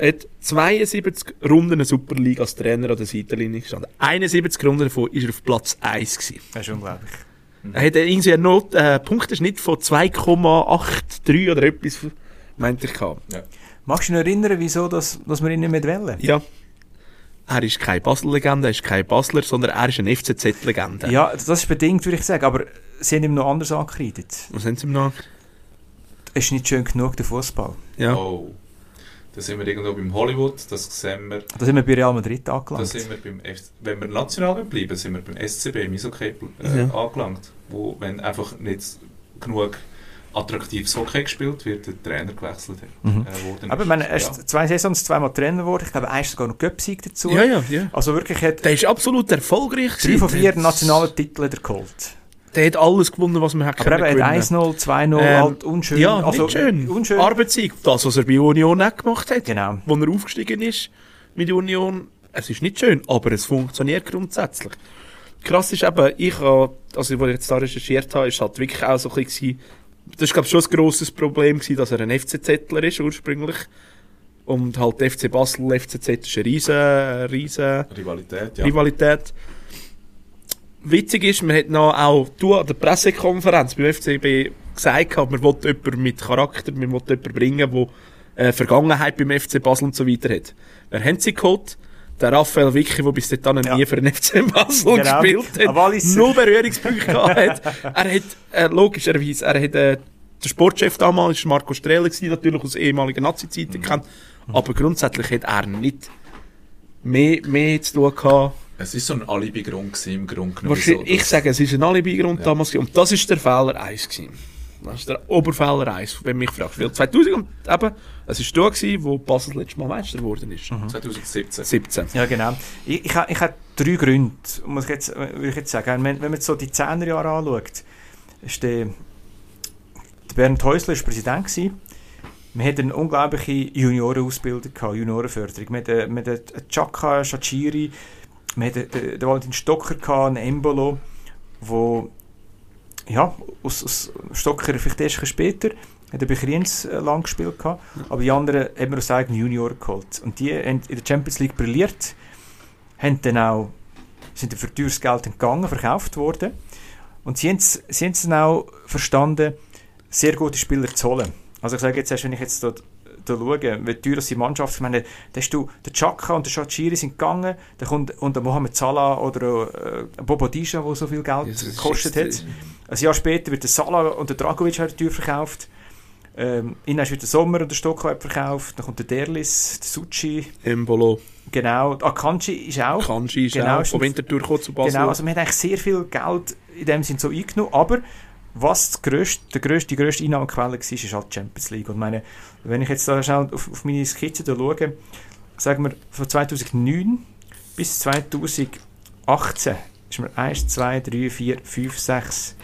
hat 72 Runden eine Superliga als Trainer an der Seitenlinie gestanden. 71 Runden davon war er auf Platz 1 gewesen. Das ist unglaublich. Er hat irgendwie einen Not, äh, Punkteschnitt von 2,83 oder etwas, meinte ich, gehabt. Magst du dich noch erinnern, wieso dass, dass wir ihn nicht mehr wählen? Ja. Er ist keine Basel-Legende, er ist kein Basler, sondern er ist eine FCZ-Legende. Ja, das ist bedingt, würde ich sagen, aber sie haben ihm noch anders angekreidet. Was haben sie ihm noch? Es ist nicht schön genug, der Fußball. Ja. Oh. Da sind wir irgendwo beim Hollywood, das sehen wir. Da sind wir bei Real Madrid Da angelangt. sind wir beim F wenn wir national bleiben, sind wir beim SCB, im Eishockey äh, Ja. angelangt. Wo, wenn einfach nicht genug attraktives Hockey gespielt wird, der Trainer gewechselt hat. Mhm. Äh, Aber meine, er ist zwei Saisons zweimal Trainer geworden. Ich glaube, er ist sogar noch Göpsieg dazu. Ja, ja, ja. Also wirklich, hat Der ist absolut erfolgreich. drei von vier Der- nationalen Titeln hat er geholt. Der hat alles gewonnen, was man hat Aber eben, er hat gewinnen. 1-0, 2-0, Ähm, halt unschön. Ja, also, nicht schön. Unschön. Arbeitssieg, das, was er bei Union auch gemacht hat. Genau. Wo er aufgestiegen ist mit Union. Es ist nicht schön, aber es funktioniert grundsätzlich. Krass ist eben, ich habe, also, als ich jetzt da recherchiert habe, ist halt wirklich auch so ein bisschen, das ist, glaube ich, schon ein grosses Problem gewesen, dass er ein FCZler ist, ursprünglich. Und halt FC Basel, FCZ ist eine riesen, riesen Rivalität, ja. Rivalität. Witzig ist, man hat noch auch du an der Pressekonferenz beim FCB gesagt, man will jemanden mit Charakter, man will jemanden bringen, der äh, Vergangenheit beim FC Basel und so weiter hat. Wer haben sie geholt? Der Raphael Vicky, der bis dahin Ja. nie für den FC Basel Genau. gespielt hat, null Berührungspunkte gehabt hat. Er hat, äh, logischerweise, er hat, äh, der Sportchef damals war Marco Strehler, natürlich aus ehemaligen Nazi-Zeiten gekannt, aber grundsätzlich hat er nicht mehr, mehr zu tun gehabt Es ist so ein Alibi-Grund im Grunde genommen. Wahrscheinlich, wieso ich das- sage, es ist ein Alibi-Grund Ja. damals gewesen. Und das ist der Fehler 1 gewesen. Das ist der Oberfehler 1, wenn mich fragst. Weil 2000 und eben, es ist da gewesen, wo Basel letztes Mal Meister geworden ist. 2017. 17. Ja, genau. Ich, ich, ich habe drei Gründe, muss ich jetzt, würde ich jetzt sagen. Wenn, wenn man jetzt so die 10er Jahre anschaut, ist der, der Bernd Häusler ist Präsident gewesen. Wir hatten eine unglaubliche Juniorenausbildung, gehabt, Juniorenförderung. Wir hatten, wir hatten Chaka, Shachiri, wir hatten den, den Valentin Stocker, gehabt, einen Embolo, wo ja, aus, aus Stocker vielleicht erst später, hat er bei Kriens äh, lang gespielt gehabt, aber die anderen haben wir aus eigenen Junioren geholt. Und die haben in der Champions League brilliert, haben dann auch, sind dann für teures Geld entgangen, verkauft worden. Und sie haben es sie haben's dann auch verstanden, sehr gute Spieler zu holen. Also ich sage jetzt wenn ich jetzt dort da schaue, wie teuer die Mannschaft, ich meine, da hast du, der Chaka und der Shachiri sind gegangen, dann kommt, und der Mohamed Salah oder äh, Bobo Disha, der so viel Geld ist gekostet hat. Ein Jahr später wird der Salah und der Dragovic halt teuer verkauft. Ähm, innen wird der Sommer und der Stockholm verkauft. Dann kommt der Derlis, der Suchi, Embolo, genau. Akanji ist auch. Kanji ist Genau, auch von Winterthur gekommen zu Basel. Genau, also man hat eigentlich sehr viel Geld in dem Sinn so eingenommen, aber was das grösste, die grösste Einnahmequelle war, ist halt die Champions League. Und meine, wenn ich jetzt da schnell auf, auf meine Skizze da schaue, sagen wir von 2009 bis 2018 ist mir 1, 2, 3, 4, 5, 6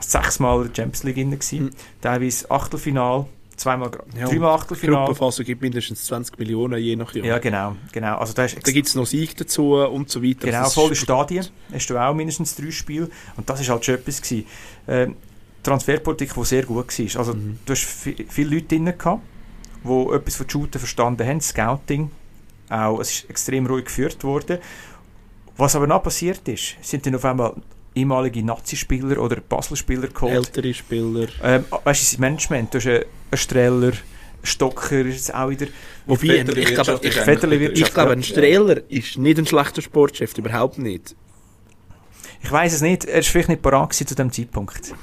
sechsmal in der Champions League drin gewesen. Mhm. Teilweise Achtelfinal, zweimal, Ja, dreimal Die Achtelfinal. Gruppenphase gibt mindestens 20 Millionen je nach Jahr. Ja, genau, genau. Also da ist Da gibt es noch Sieg dazu und so weiter. Genau, volle ist- Stadien. Hast du auch mindestens drei Spiele. Und das war halt schon etwas. Gewesen. Ähm, Transferpolitik, die sehr gut war. Also, Mhm. du hast vi- viele Leute drin gehabt, die etwas von Shooten verstanden haben. Scouting. Auch, es ist extrem ruhig geführt worden. Was aber noch passiert ist, sind dann auf einmal ehemalige Nazi-Spieler oder Basel-Spieler geholt. Ältere Spieler. Ähm, weißt du, das Management, du hast einen, einen Streller, einen Stocker, ist auch wieder. Wobei, ich glaube, ich, Wirtschaft, ich glaube, ein Strehler ist nicht ein schlechter Sportchef, überhaupt nicht. Ich weiß es nicht, er war vielleicht nicht parat zu dem Zeitpunkt.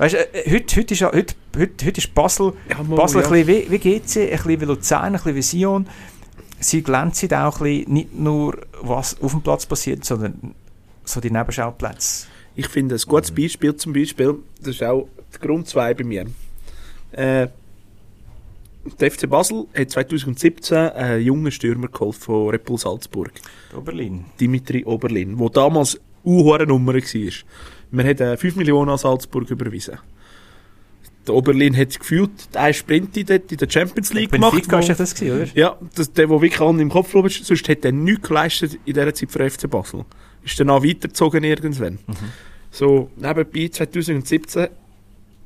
Weißt du, äh, heute, heute, ist, heute, heute, heute ist Basel, Ja, mal, Basel ja. ein bisschen wie, wie GC, ein bisschen wie Luzern, ein bisschen wie Sion. Sie glänzen auch ein bisschen, nicht nur was auf dem Platz passiert, sondern so die Nebenschauplätze. Ich finde, ein gutes Beispiel zum Beispiel, das ist auch der Grund 2 bei mir. Äh, der FC Basel hat 2017 einen jungen Stürmer geholt von Red Bull Salzburg, Oberlin. Dimitri Oberlin, der damals eine Nummer war. Wir haben äh, 5 Millionen an Salzburg überwiesen. Der Oberlin hat gefühlt einen Sprint in der, in der Champions League gemacht. Benfica ja das gewesen, oder? Ja, das, der, der wirklich allen im Kopf ist, sonst hat er nichts geleistet in dieser Zeit für FC Basel. Ist dann auch weitergezogen irgendwann. So, nebenbei 2017 hat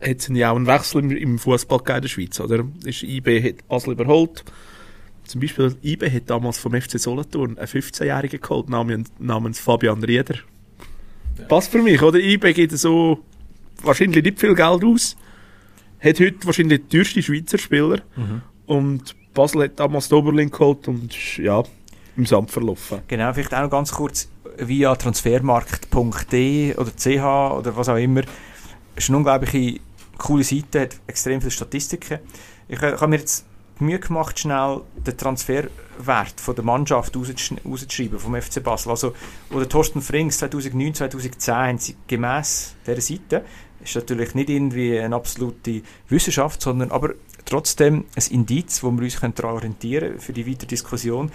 es ja auch einen Wechsel im, im Fußball gegeben in der Schweiz, oder? Ist IB hat Basel überholt. Zum Beispiel IB hat damals vom FC Solothurn einen 15-Jährigen geholt, namens, namens Fabian Rieder. Passt für mich, oder? IB gibt so wahrscheinlich nicht viel Geld aus. Hat heute wahrscheinlich den teuersten Schweizer Spieler. Und Basel hat damals den Oberlin geholt und ist, ja, im Sand verlaufen. Genau, vielleicht auch noch ganz kurz via transfermarkt.de oder ch oder was auch immer. ist eine unglaubliche coole Seite, hat extrem viele Statistiken. Ich, äh, ich habe mir jetzt die Mühe gemacht, schnell den Transferwert von der Mannschaft rauszusch- rauszuschreiben, vom FC Basel. Also, wo der Thorsten Frings 2009, 2010 haben sie gemäss dieser Seite, ist natürlich nicht irgendwie eine absolute Wissenschaft, sondern aber trotzdem ein Indiz, wo wir uns daran orientieren können für die weitere Diskussion,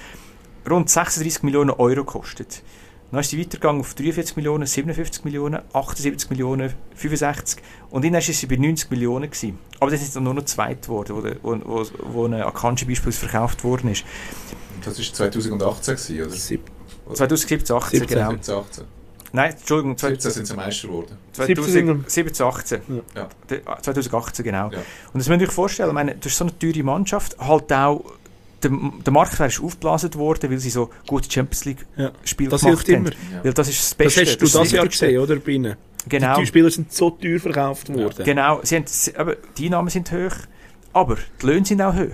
rund 36 Millionen Euro kostet. Dann ist sie weitergegangen auf 43 Millionen, 57 Millionen, 78 Millionen, 65 und dann war sie bei 90 Millionen. Gewesen. Aber das ist dann nur noch zweit geworden, wo, der- wo, wo, wo ein Akanji beispielsweise verkauft worden ist. Das war 2018, gewesen, oder? Sieb- 2017, 18, 17. genau. 2018. Nein, Entschuldigung, 17 sind sie Meister geworden. 2017, 18. Ja. De- ah, 2018, genau. Ja. Und das müsst ihr euch vorstellen, ich meine, durch so eine teure Mannschaft, halt auch, der, der Marktwert ist aufgeblasen worden, weil sie so gute Champions Ja. League-Spiele Das gemacht hilft haben. immer. Ja. Weil das ist das Das Beste. hast du ist das Jahr gesehen, oder? Bei ihnen. Genau. Die Spieler sind so teuer verkauft worden. Genau, sie haben, sie, aber die Einnahmen sind hoch, aber die Löhne sind auch hoch.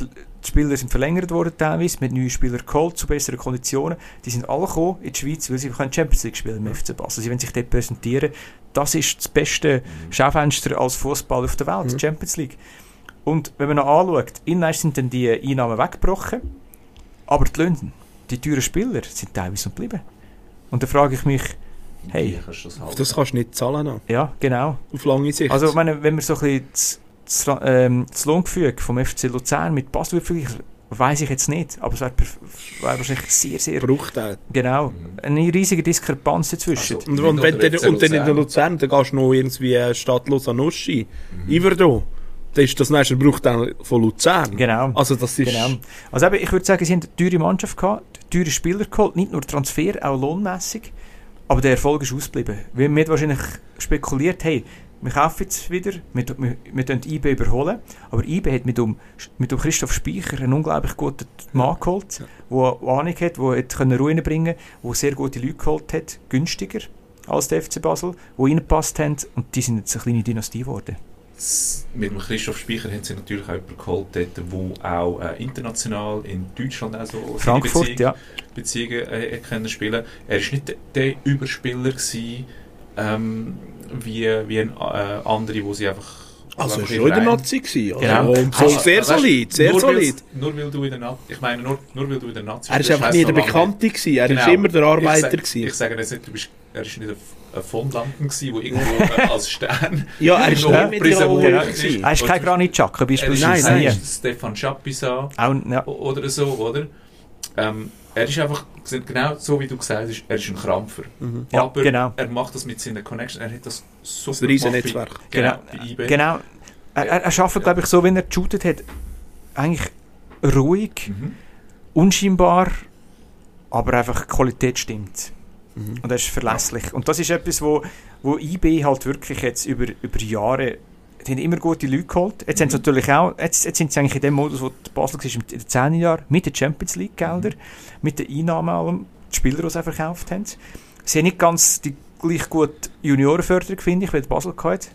Die, die Spieler sind verlängert worden teilweise, mit neuen Spielern geholt, zu besseren Konditionen. Die sind alle gekommen in die Schweiz, weil sie können Champions League spielen im FC Basel. Sie wollen sich dort präsentieren. Das ist das beste Schaufenster als Fußball auf der Welt, Mhm. die Champions League. Und wenn man noch anschaut, innen sind dann die Einnahmen weggebrochen, aber die Löhne, die teuren Spieler, sind teilweise noch geblieben. Und da frage ich mich, Hey. Kannst das? Das kannst du nicht zahlen, noch, ja, genau. auf lange Sicht. Also, ich meine, wenn man so ein bisschen das, das, ähm, das Lohngefüge vom FC Luzern mit Basel vergleicht, weiß ich jetzt nicht. Aber es wäre wäre wahrscheinlich sehr, sehr. braucht er. Genau. Mhm. Eine riesige Diskrepanz dazwischen. Also, Und, und, wenn der und dann in der Luzern. Dann gehst du noch irgendwie äh, Stadt Lausanne, Mhm. Iverdon. Dann ist das nächste braucht dann von Luzern. Genau. Also das ist... Genau. Also eben, ich würde sagen, sie haben eine teure Mannschaft gehabt, teure Spieler geholt, nicht nur Transfer, auch lohnmässig. Aber der Erfolg ist ausgeblieben. Wir wir haben wahrscheinlich spekuliert, hey, wir kaufen jetzt wieder, wir, wir, wir können IB überholen. Aber IB hat mit um, mit um Christoph Speicher einen unglaublich guten Mann geholt, der Ahnung hat, der hat können Ruhe bringen der sehr gute Leute geholt hat, günstiger als der FC Basel, die reingepasst haben und die sind jetzt eine kleine Dynastie geworden. Mit dem Christoph Speicher haben sie natürlich auch jemanden geholt, der auch äh, international in Deutschland auch so Frankfurt, Beziehung- ja. Beziehungen äh, können spielen. Er war nicht der, Überspieler gewesen, ähm, wie, wie ein, äh, andere, wo sie einfach Also schon in der Nazi gewesen. Also, Genau. und so Also, sehr solid, sehr nur solid. Nur weil du in der Nazi, ich meine, nur, nur weil du in der Nazi Er ist einfach nie der Bekannte gewesen. Er Genau. ist immer der Arbeiter ich gewesen. Ich sage jetzt nicht, du bist, er ist nicht ein, ein von Landen gewesen, der irgendwo äh, als Stern Ja, er ist nie mit der Award Genau. Er ist kein Granit Xhaka Er ist, beispielsweise. Nein, nie. nein. Stefan Schapisa Auch, ja. oder so, oder? Ähm, er ist einfach, genau so wie du gesagt hast, er ist ein Krampfer. Ja, Aber genau. er macht das mit seinen Connections, er hat das so Das Riesennetzwerk. Genau, Genau. Genau. Er, er, er arbeitet, glaube ich, so, wenn er geshootet hat, eigentlich ruhig, Mhm. unscheinbar, aber einfach die Qualität stimmt. Mhm. Und er ist verlässlich. Und das ist etwas, wo, wo IB halt wirklich jetzt über, über Jahre, die haben immer gute Leute geholt. Jetzt sie natürlich auch, jetzt, jetzt sind sie eigentlich in dem Modus, wo die Basel war in den 10 Jahren, mit den Champions League Gelder, mit den Einnahmen allem, die Spieler, die sie verkauft haben. Sie haben nicht ganz die gleich gute Juniorenförderung, finde ich, wie die Basel gehabt.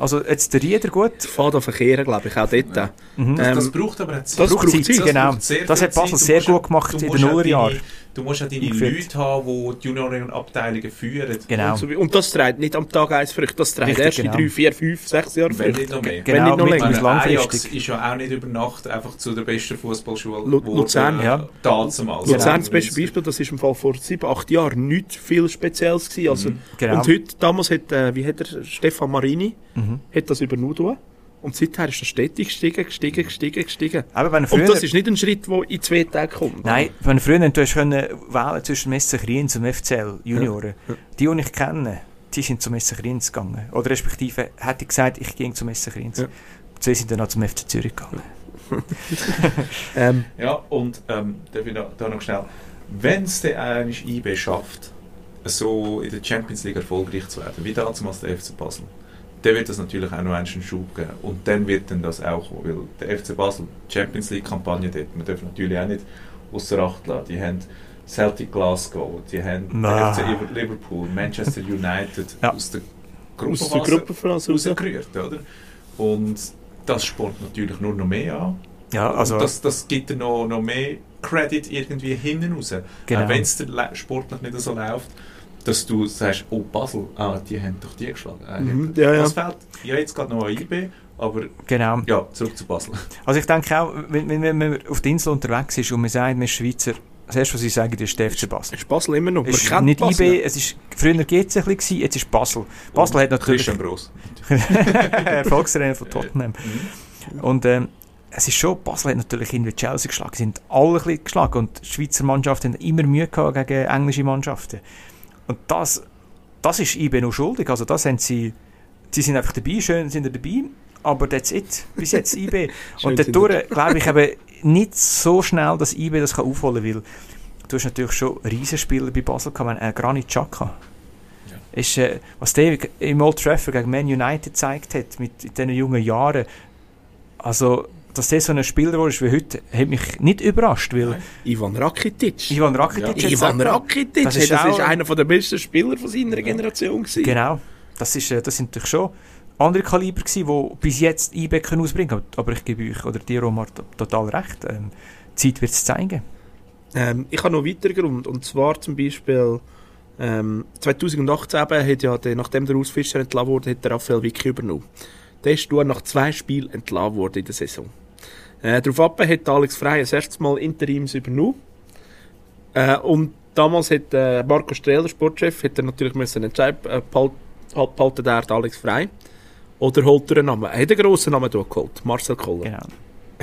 Also jetzt der Rieder gut. Fahrt auf Verkehren, glaube ich, auch dort. Mhm. Das, das braucht aber auch Zeit. das braucht Zeit, genau. braucht sehr Das viel hat Basel sehr gut gemacht in den Nullerjahren. Du musst auch deine Eingeführt. Leute haben, die die Juniorenabteilungen führen. Genau. Und, das trägt nicht am Tag eins Früchte, das trägt erst in genau. drei, vier, fünf, sechs Jahren Wenn Früchte. nicht noch mehr. Genau, Wenn nicht noch Ajax langfristig. ist ja auch nicht über Nacht einfach zu der besten Fußballschule Lu- Luzern, ja. damals. Luzern, das beste Beispiel, das ist im Fall vor sieben, acht Jahren nichts viel Spezielles gewesen. Also, Genau. Und heute, damals hat, äh, wie hat er, Stefan Marini, Mhm. hat das übernommen. Und seither ist er stetig gestiegen, gestiegen, gestiegen, gestiegen. Aber wenn früher, Und das ist nicht ein Schritt, der in zwei Tagen kommt. Nein, wenn früher du hast können wählen zwischen Messe Kriens und FCL Junioren, die, die ich kenne, die sind zum Messe Kriens gegangen. Oder respektive hätte ich gesagt, ich gehe zum Messe Kriens. Ja. Zwei sind dann auch zum FC Zürich gegangen. Ähm, Ja, und ähm, darf ich da, da noch schnell. Wenn es eigentlich IB schafft, so in der Champions League erfolgreich zu werden, wie damals der FC Basel, dann wird das natürlich auch noch einen Schub geben. Und dann wird dann das auch kommen, weil der FC Basel, Champions League-Kampagne dort, man darf natürlich auch nicht außer Acht lassen. Die haben Celtic Glasgow, die haben den FC Liverpool, Manchester United Ja. aus der der Gruppenphase Gruppenphase raus. rausgerührt, oder? Und das spornt natürlich nur noch mehr an. Ja, also, Und das, das gibt dir noch, noch mehr Credit irgendwie hinten raus. Genau. Auch wenn es sportlich nicht so läuft, dass du sagst, oh Basel, ah, die haben doch die geschlagen. Äh, Mhm, ja, ja. Das fällt ja jetzt gerade noch an IB, aber genau. ja, zurück zu Basel. Also ich denke auch, wenn, wenn, wenn man auf der Insel unterwegs ist und man sagt, man ist Schweizer, das erste, was ich sage, ist der FC Basel. Ist Basel immer noch. Man Es ist kennt nicht Basel. IB, es ist, früher GC ein bisschen, jetzt ist Basel. Basel hat natürlich Christian Gross. Erfolgsrennen von Tottenham. Und ähm, es ist schon, Basel hat natürlich irgendwie Chelsea geschlagen, sie sind alle ein bisschen geschlagen und die Schweizer Mannschaften haben immer Mühe gehabt gegen englische Mannschaften. Und das, das ist IB noch schuldig, also das haben sie, sie sind einfach dabei, schön sind sie dabei, aber that's it, bis jetzt IB. Und dadurch glaube ich eben nicht so schnell, dass IB das kann aufholen will. Du hast natürlich schon Riesenspieler bei Basel gehabt, äh, Granit Xhaka. Ja. Ist, äh, was der im Old Trafford gegen Man United gezeigt hat, mit in diesen jungen Jahren, also, dass der so ein Spieler war wie heute, hat mich nicht überrascht, weil. Ivan Rakitic. Ivan Rakitic Ja. Ivan Rakitic, Das das ist ist, das ist einer der besten Spieler von seiner Generation gewesen. Genau, das, ist, äh, das sind natürlich schon andere Kaliber gewesen, die bis jetzt können ausbringen können. Aber ich gebe euch, oder dir, Omar, to- total recht. Ähm, die Zeit wird es zeigen. Ähm, ich habe noch einen weiteren Grund. Und zwar zum Beispiel ähm, 2018 eben hat ja, der, nachdem der Urs Fischer entlassen wurde, hat der Raphael Vicky übernommen. Der ist nur nach zwei Spielen entlassen worden in der Saison. Äh, daraufhin hat Alex Frey das erste Mal Interims übernommen. Äh, und damals hat äh, Marco Strehler, Sportchef, hat er natürlich müssen entscheiden, äh, behalt- halt- behaltet er Alex Frey oder holt er einen Namen. Er hat einen grossen Namen geholt, Marcel Koller. Genau.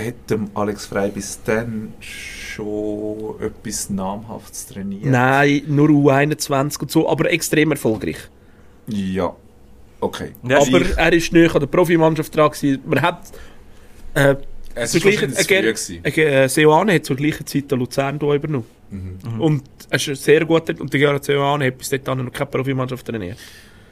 Hat Alex Frey bis dann schon etwas Namhaftes trainiert? Nein, nur U21 und so, aber extrem erfolgreich. Ja. Okay. Ja, aber ich- er ist näher an der Profimannschaft dran gewesen. Man hat... Äh, Es zur war gleichen- äh, äh, Seoane hat zur gleichen Zeit den Luzern hier übernommen. Mhm. Und er ist sehr gut. Und der Gerard Seoane hat bis dahin noch keine Profimannschaft trainiert.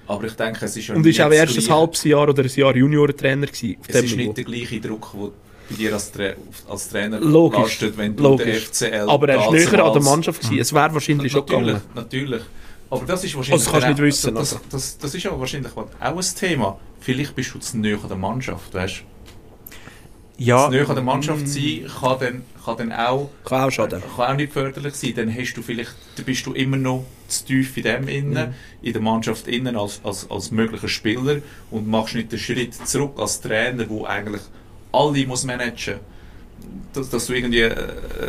Aber ich denke, es ist ja Und nicht ist auch erst ein halbes Jahr oder ein Jahr Juniorentrainer gewesen. Auf Es dem ist Niveau. nicht der gleiche Druck, der bei dir als, Tra als Trainer Logisch. lastet, wenn du Logisch. der FCL Aber er ist damals- näher an der Mannschaft gewesen. Es wäre wahrscheinlich schon Natürlich, gegangen. natürlich. Aber das ist wahrscheinlich... Also, das kannst nicht auch- wissen, Das, also. das, das ist ja wahrscheinlich auch ein Thema. Vielleicht bist du zu näher an der Mannschaft, weißt du? Ja, Zu näher an der Mannschaft sein kann dann, kann dann auch... Kann auch schaden. Kann auch nicht förderlich sein. Dann hast du vielleicht, dann bist du immer noch zu tief in dem innen, in der Mannschaft innen als, als, als möglicher Spieler und machst nicht den Schritt zurück als Trainer, wo eigentlich alle muss managen. Dass, dass du irgendwie äh,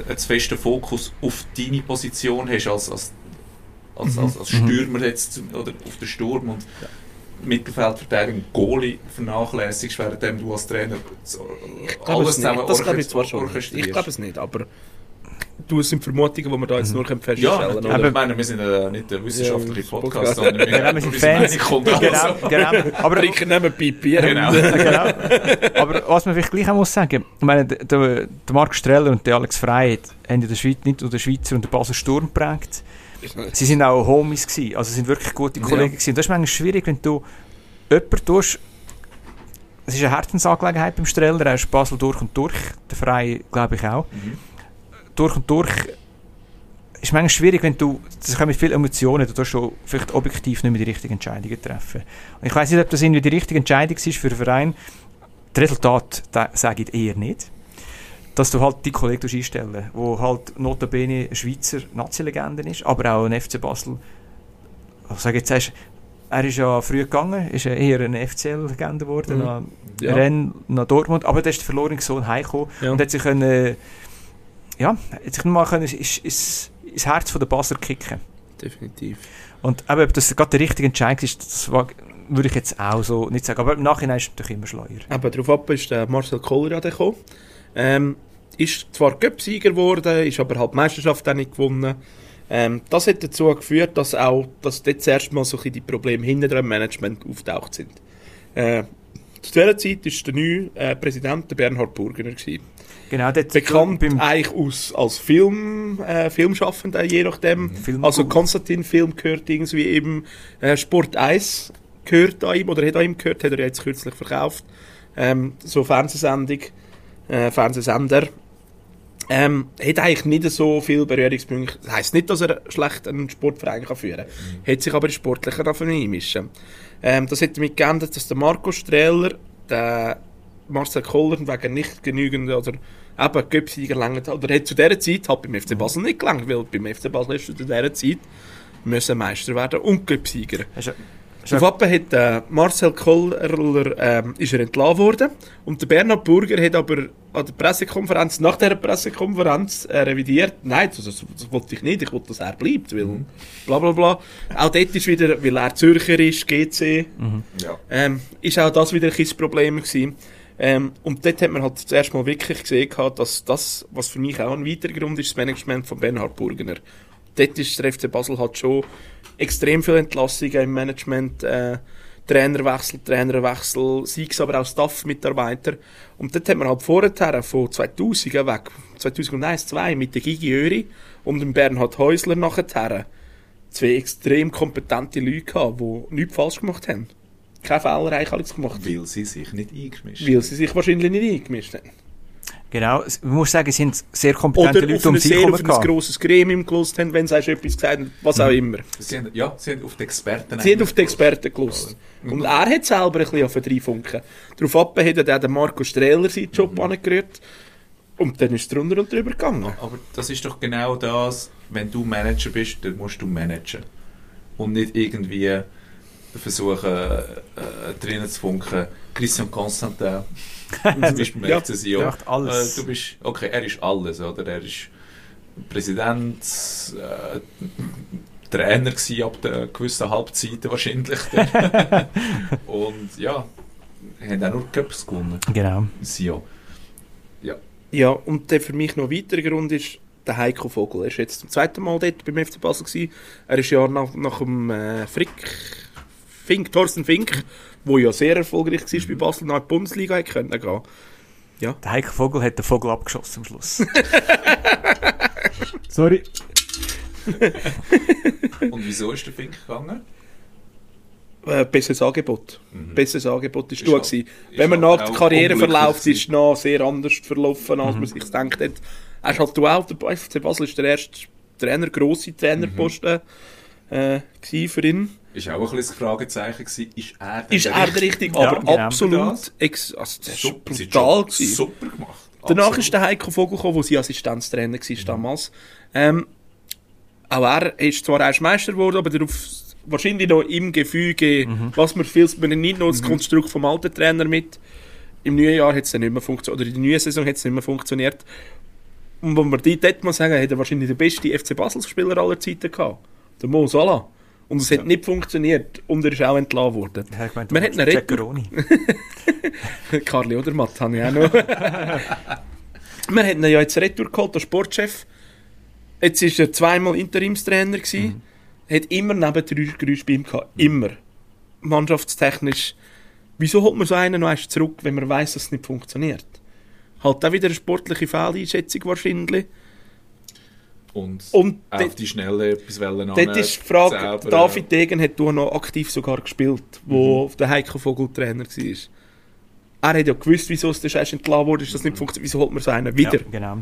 einen zu festen Fokus auf deine Position hast als, als, als, als, als Stürmer jetzt oder auf den Sturm und Mittelfeldverteidigung, Goalie vernachlässigst, während du als Trainer so- Ich glaube es nicht. Das glaube ich zwar schon. Ich glaube es nicht, aber du, es sind Vermutungen, die wir da jetzt nur können Ja, feststellen können. Aber- ich meine, wir sind äh, nicht der wissenschaftliche Ja, Podcast, sondern wir, Ja, wir sind Fans. Kommt also. genau, genau. Aber, Trinken nehmen Pipi. Genau. genau. Aber was man vielleicht gleich auch muss sagen, ich meine, der, der der Marc Streller und der Alex Frey haben ja den Schweiz, nicht nur den Schweizer und den Basel Sturm geprägt. Sie sind auch Homies gewesen, also sind wirklich gute Kollegen gewesen. Und das ist manchmal schwierig, wenn du jemanden tust, es ist eine Herzensangelegenheit beim Streller, er ist Basel durch und durch, der Frey glaube ich auch. Mhm. Durch und durch ist manchmal schwierig, wenn du, das kommen mit vielen Emotionen, du tust schon vielleicht objektiv nicht mehr die richtigen Entscheidungen treffen. Und ich weiß nicht, ob das irgendwie die richtige Entscheidung ist für den Verein. Das Resultat sage ich eher nicht. Dass du halt die Kollegen einstellen wo halt notabene Schweizer Nazi-Legende ist, aber auch ein FC Basel. Ich sage jetzt, erst, er ist ja früh gegangen, ist eher eine FCL-Legende geworden, Mhm. nach Ja. Rennes, nach Dortmund, aber der ist der verlorene Sohn heimgekommen Ja. und hat sich können, ja, hat sich mal können, ins, ins, ins Herz von der Basler kicken. Definitiv. Und eben, ob das gerade der richtige Entscheid ist, das war, würde ich jetzt auch so nicht sagen. Aber im Nachhinein ist es natürlich immer schleuer. Aber darauf ab ist der Marcel Koller ja dann gekommen. Ähm, ist zwar Cup-Sieger geworden, ist aber halt die Meisterschaft auch nicht gewonnen. Ähm, das hat dazu geführt, dass auch dass dort zuerst mal so die Probleme hinter dem Management auftaucht sind. Äh, zu dieser Zeit war der neue äh, Präsident der Bernhard Burgener. Gewesen. Genau, dort Bekannt beim eigentlich aus, als Film, äh, Filmschaffender, je nachdem. Film also Konstantin-Film gehört irgendwie eben äh, Sport 1 gehört an ihm, oder hat an ihm gehört, hat er jetzt kürzlich verkauft. Ähm, so Fernsehsendung, äh, Fernsehsender. Ähm, hat eigentlich nicht so viel Berührungspunkte. Das heisst nicht, dass er schlecht einen Sportverein kann führen kann. Hat sich aber sportlicher davon einmischen. Ähm, das hat damit geändert, dass der Marco Strehler, der Marcel Koller wegen nicht genügend oder eben Göpsieger gelangt hat. Oder hat zu dieser Zeit halt beim FC Basel nicht gelangt, weil beim FC Basel ist zu dieser Zeit müssen Meister werden und Göpsieger. Auf Wappen hat äh, Marcel Koller ähm, ist er entlassen worden und der Bernhard Burger hat aber an der Pressekonferenz, nach der Pressekonferenz äh, revidiert, nein, das, das, das wollte ich nicht, ich wollte, dass er bleibt, weil bla bla bla. Auch dort ist wieder, weil er Zürcher ist, GC, Ja. ähm, ist auch das wieder ein bisschen das Problem gewesen. Ähm, und dort hat man halt zuerst mal wirklich gesehen, gehabt, dass das, was für mich auch ein weiterer Grund ist, das Management von Bernhard Burgener. Dort ist der FC Basel halt schon extrem viele Entlassungen im Management, äh, Trainerwechsel, Trainerwechsel, sei es aber auch Staff-Mitarbeiter. Und dort hat man halt vorher von 2000 weg, 2001, 2002 mit der Gigi Öri und dem Bernhard Häusler nachher zwei extrem kompetente Leute gehabt, die nichts falsch gemacht haben. Keine Fehler eigentlich alles gemacht. Weil sie sich nicht eingemischt Weil sie sich wahrscheinlich nicht eingemischt haben. Genau, man muss sagen, es sind sehr kompetente Oder Leute um ein sich sehr herum auf ein grosses Gremium gelost haben, wenn sie etwas gesagt haben, was auch immer. Sie haben, ja, sie haben auf die Experten Sie haben auf die Experten gelost. Und er hat selber ein bisschen auf den reinfunken. Darauf ab hat dann der Marco Strehler seinen Job Mhm. angerührt. Und dann ist es drunter und drüber gegangen. Aber das ist doch genau das, wenn du Manager bist, dann musst du managen. Und nicht irgendwie versuchen, äh, drinnen zu funken. Christian Constantin, zum Beispiel beim Ja, FC alles. Äh, du bist, okay, er ist alles, oder? Er ist Präsident, äh, Trainer gewesen ab der gewissen Halbzeiten wahrscheinlich. Und ja, haben auch nur Cups gewonnen. Genau. Sion. Ja. Ja, und der für mich noch ein weiterer Grund ist der Heiko Vogel. Er ist jetzt zum zweiten Mal dort beim FC Basel gewesen. Er ist ja nach, nach dem äh, Frick, Fink, Thorsten Fink, der ja sehr erfolgreich war bei Basel, in die Bundesliga können gehen. Der Heiko Vogel hat den Vogel abgeschossen am Schluss. Sorry. Und wieso ist der Fink gegangen? Äh, besseres Angebot. Besseres Angebot ist, Ist du auch- gewesen. Wenn man nach der Karriere verläuft, ist noch sehr anders verlaufen, als man sich gedacht hat. Er ist halt dual, der FC Basel ist der erste Trainer, grosse Trainerposten äh, gewesen für ihn. Ist auch ein bisschen das Fragezeichen gewesen, ist er denn Ist er der richtige, Ja, aber genau. absolut ex also das ist sie brutal gewesen. super gemacht. Danach Absolut. ist der Heiko Vogel gekommen, der sein Assistenztrainer war damals. Ähm, auch er ist zwar erst Meister geworden, aber darauf wahrscheinlich noch im Gefüge, was man viel, man nicht nur das Konstrukt vom alten Trainer mit. Im neuen Jahr hat es dann nicht mehr funktioniert, oder in der neuen Saison hat es nicht mehr funktioniert. Und wenn man die dort mal sagen, hat er wahrscheinlich den besten FC Basel-Spieler aller Zeiten gehabt. Der Mo Salah. Und es hat nicht funktioniert und er ist auch entlassen worden. Ja, ich meine, Man hat einen Zaccheroni. Carli Odermatt habe ich auch noch. Wir ihn ja jetzt Retour geholt, der Sportchef. Jetzt war er zweimal Interimstrainer. Gewesen. Hat immer neben drei Geräusche bei ihm gehabt. Immer. Mannschaftstechnisch. Wieso holt man so einen noch erst zurück, wenn man weiß, dass es nicht funktioniert? Halt auch wieder eine sportliche Fehleinschätzung wahrscheinlich. Und, Und auf die Schnelle etwas wollen Dort ist die Frage, selber, David Degen hat du noch aktiv sogar gespielt, wo Mhm. der Heiko Vogel Trainer war. Er hat ja gewusst, wieso es erst entlassen wurde, ist das nicht funktioniert. Wieso holt man so einen wieder? Ja, genau.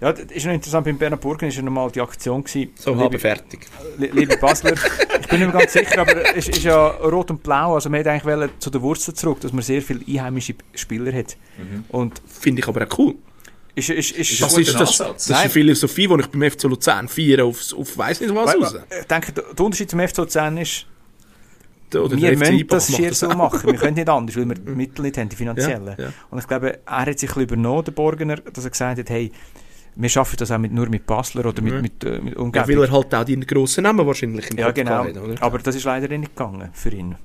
Ja, das ist noch interessant, beim Bernhard Burgen ist ja nochmal die Aktion gewesen. So liebe, habe fertig. li- liebe Basler, ich bin nicht mehr ganz sicher, aber es ist ja rot und blau, also man hat eigentlich zu den Wurzeln zurück, dass man sehr viele einheimische Spieler hat. Mhm. Und Finde ich aber auch cool. Ist, ist, ist, Das ist, das, das ist eine Philosophie, die ich beim FC Luzern feiere, auf, auf weiss nicht was raus. ich denke, der Unterschied zum FC Luzern ist, Der- Oder wir müssen das schier so machen. Wir können nicht anders, weil wir die Mittel nicht haben, die finanziellen. Ja, ja. Und ich glaube, er hat sich ein übernommen, der Borgener, dass er gesagt hat, hey, wir schaffen das auch mit, nur mit Basler oder mit, Ja. mit, äh, mit Ja, Umgebung. weil er halt auch die grossen Namen wahrscheinlich im Ja, Kopf genau. hat, oder? Aber das ist leider nicht gegangen für ihn.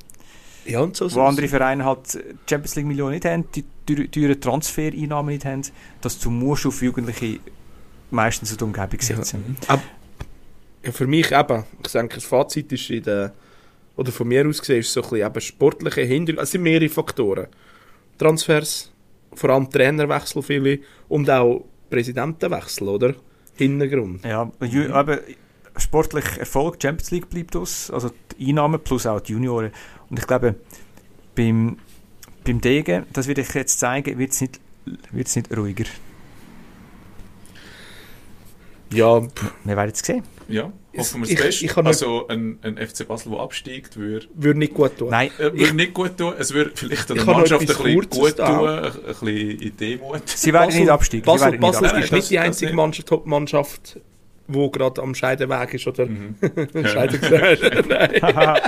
Ja, und so, so, Wo andere Vereine halt Champions League Millionen nicht haben, die teuren- Transfereinnahmen nicht haben, das du musst auf Jugendliche meistens in die Umgebung setzen. Ja, für mich eben, ich denke, das Fazit ist in der, oder von mir aus gesehen, ist so ein bisschen eben sportliche Hintergrund, es sind mehrere Faktoren. Transfers, vor allem Trainerwechsel viele und auch Präsidentenwechsel, oder? Hintergrund. Ja, aber sportlich Erfolg, Champions League bleibt aus, also die Einnahmen plus auch die Junioren. Und ich glaube, beim, beim Degen, das werde ich jetzt zeigen, wird es nicht, wird's nicht ruhiger. Ja, Wir werden es sehen. Ja, hoffen wir Ich- das Beste. ich kann also ein, ein FC Basel, der absteigt, würde würde nicht gut tun. Nein, äh, würde nicht gut tun. Es würde vielleicht der Ich Mannschaft ein etwas bisschen gut tun, ein, ein bisschen in Demut. sie werden Basel- nicht absteigen. Basel, werden nicht Basel absteigen. ist nicht die einzige. Mannschaft, Top-Mannschaft, die gerade am Scheideweg ist, oder? Mhm. Scheidungsweg. Nein.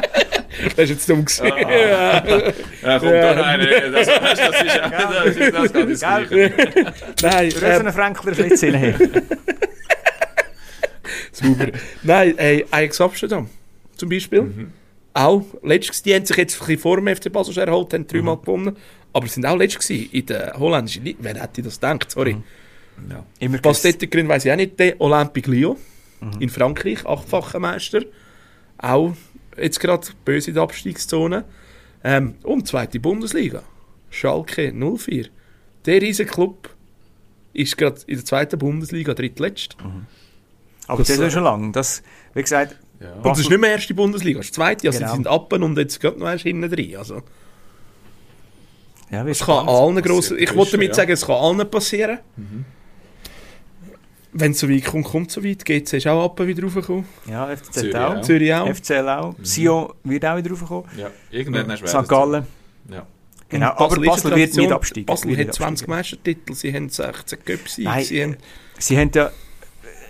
Das ist jetzt dumm gewesen. Ah. Ja. Ja, kommt Ja. da rein. Das, das, das ist ja das, ist, das ins Gell? Gleiche. Nein, Der ähm, Rösener Fränkler Schlitz rein. Super. Nein, ey, Ajax Amsterdam zum Beispiel. Mhm. Auch letztes, die haben sich jetzt ein bisschen vor dem FC Basel erholt, haben dreimal Mhm. gewonnen. Aber sind auch letztes in der holländischen Liga. Wer hätte das gedacht? Sorry. Mhm. Ja. Immer Was dort drin weiß ich auch nicht. Der Olympique Lyon Mhm. in Frankreich, achtfacher Meister. Auch jetzt gerade böse in der Abstiegszone. Ähm, und zweite Bundesliga. Schalke 04. Der riesige Club ist gerade in der zweiten Bundesliga drittletzt. Aber das- das ist ja schon lange. Das, wie gesagt, Ja. Und das ist nicht mehr erste Bundesliga, das ist die zweite. Also Genau. sie sind ab und jetzt geht noch erst hinten drin. Also, ja, es kann allen grossen, ich wollte damit ja. sagen, es kann allen passieren. Wenn es so weit kommt, kommt es so weit. GC ist auch ab wieder raufgekommen. Ja, FCZ Zürich auch. auch. Zürich auch. FCL auch. Sion wird auch wieder raufkommen. Ja, irgendwann du St. Gallen. Ja. Genau, Und aber ist Basel wird nicht absteigen. Basel Wird hat nicht 20 absteigen. Meistertitel, sie haben 16 Cups, Nein, sie haben... Sie haben ja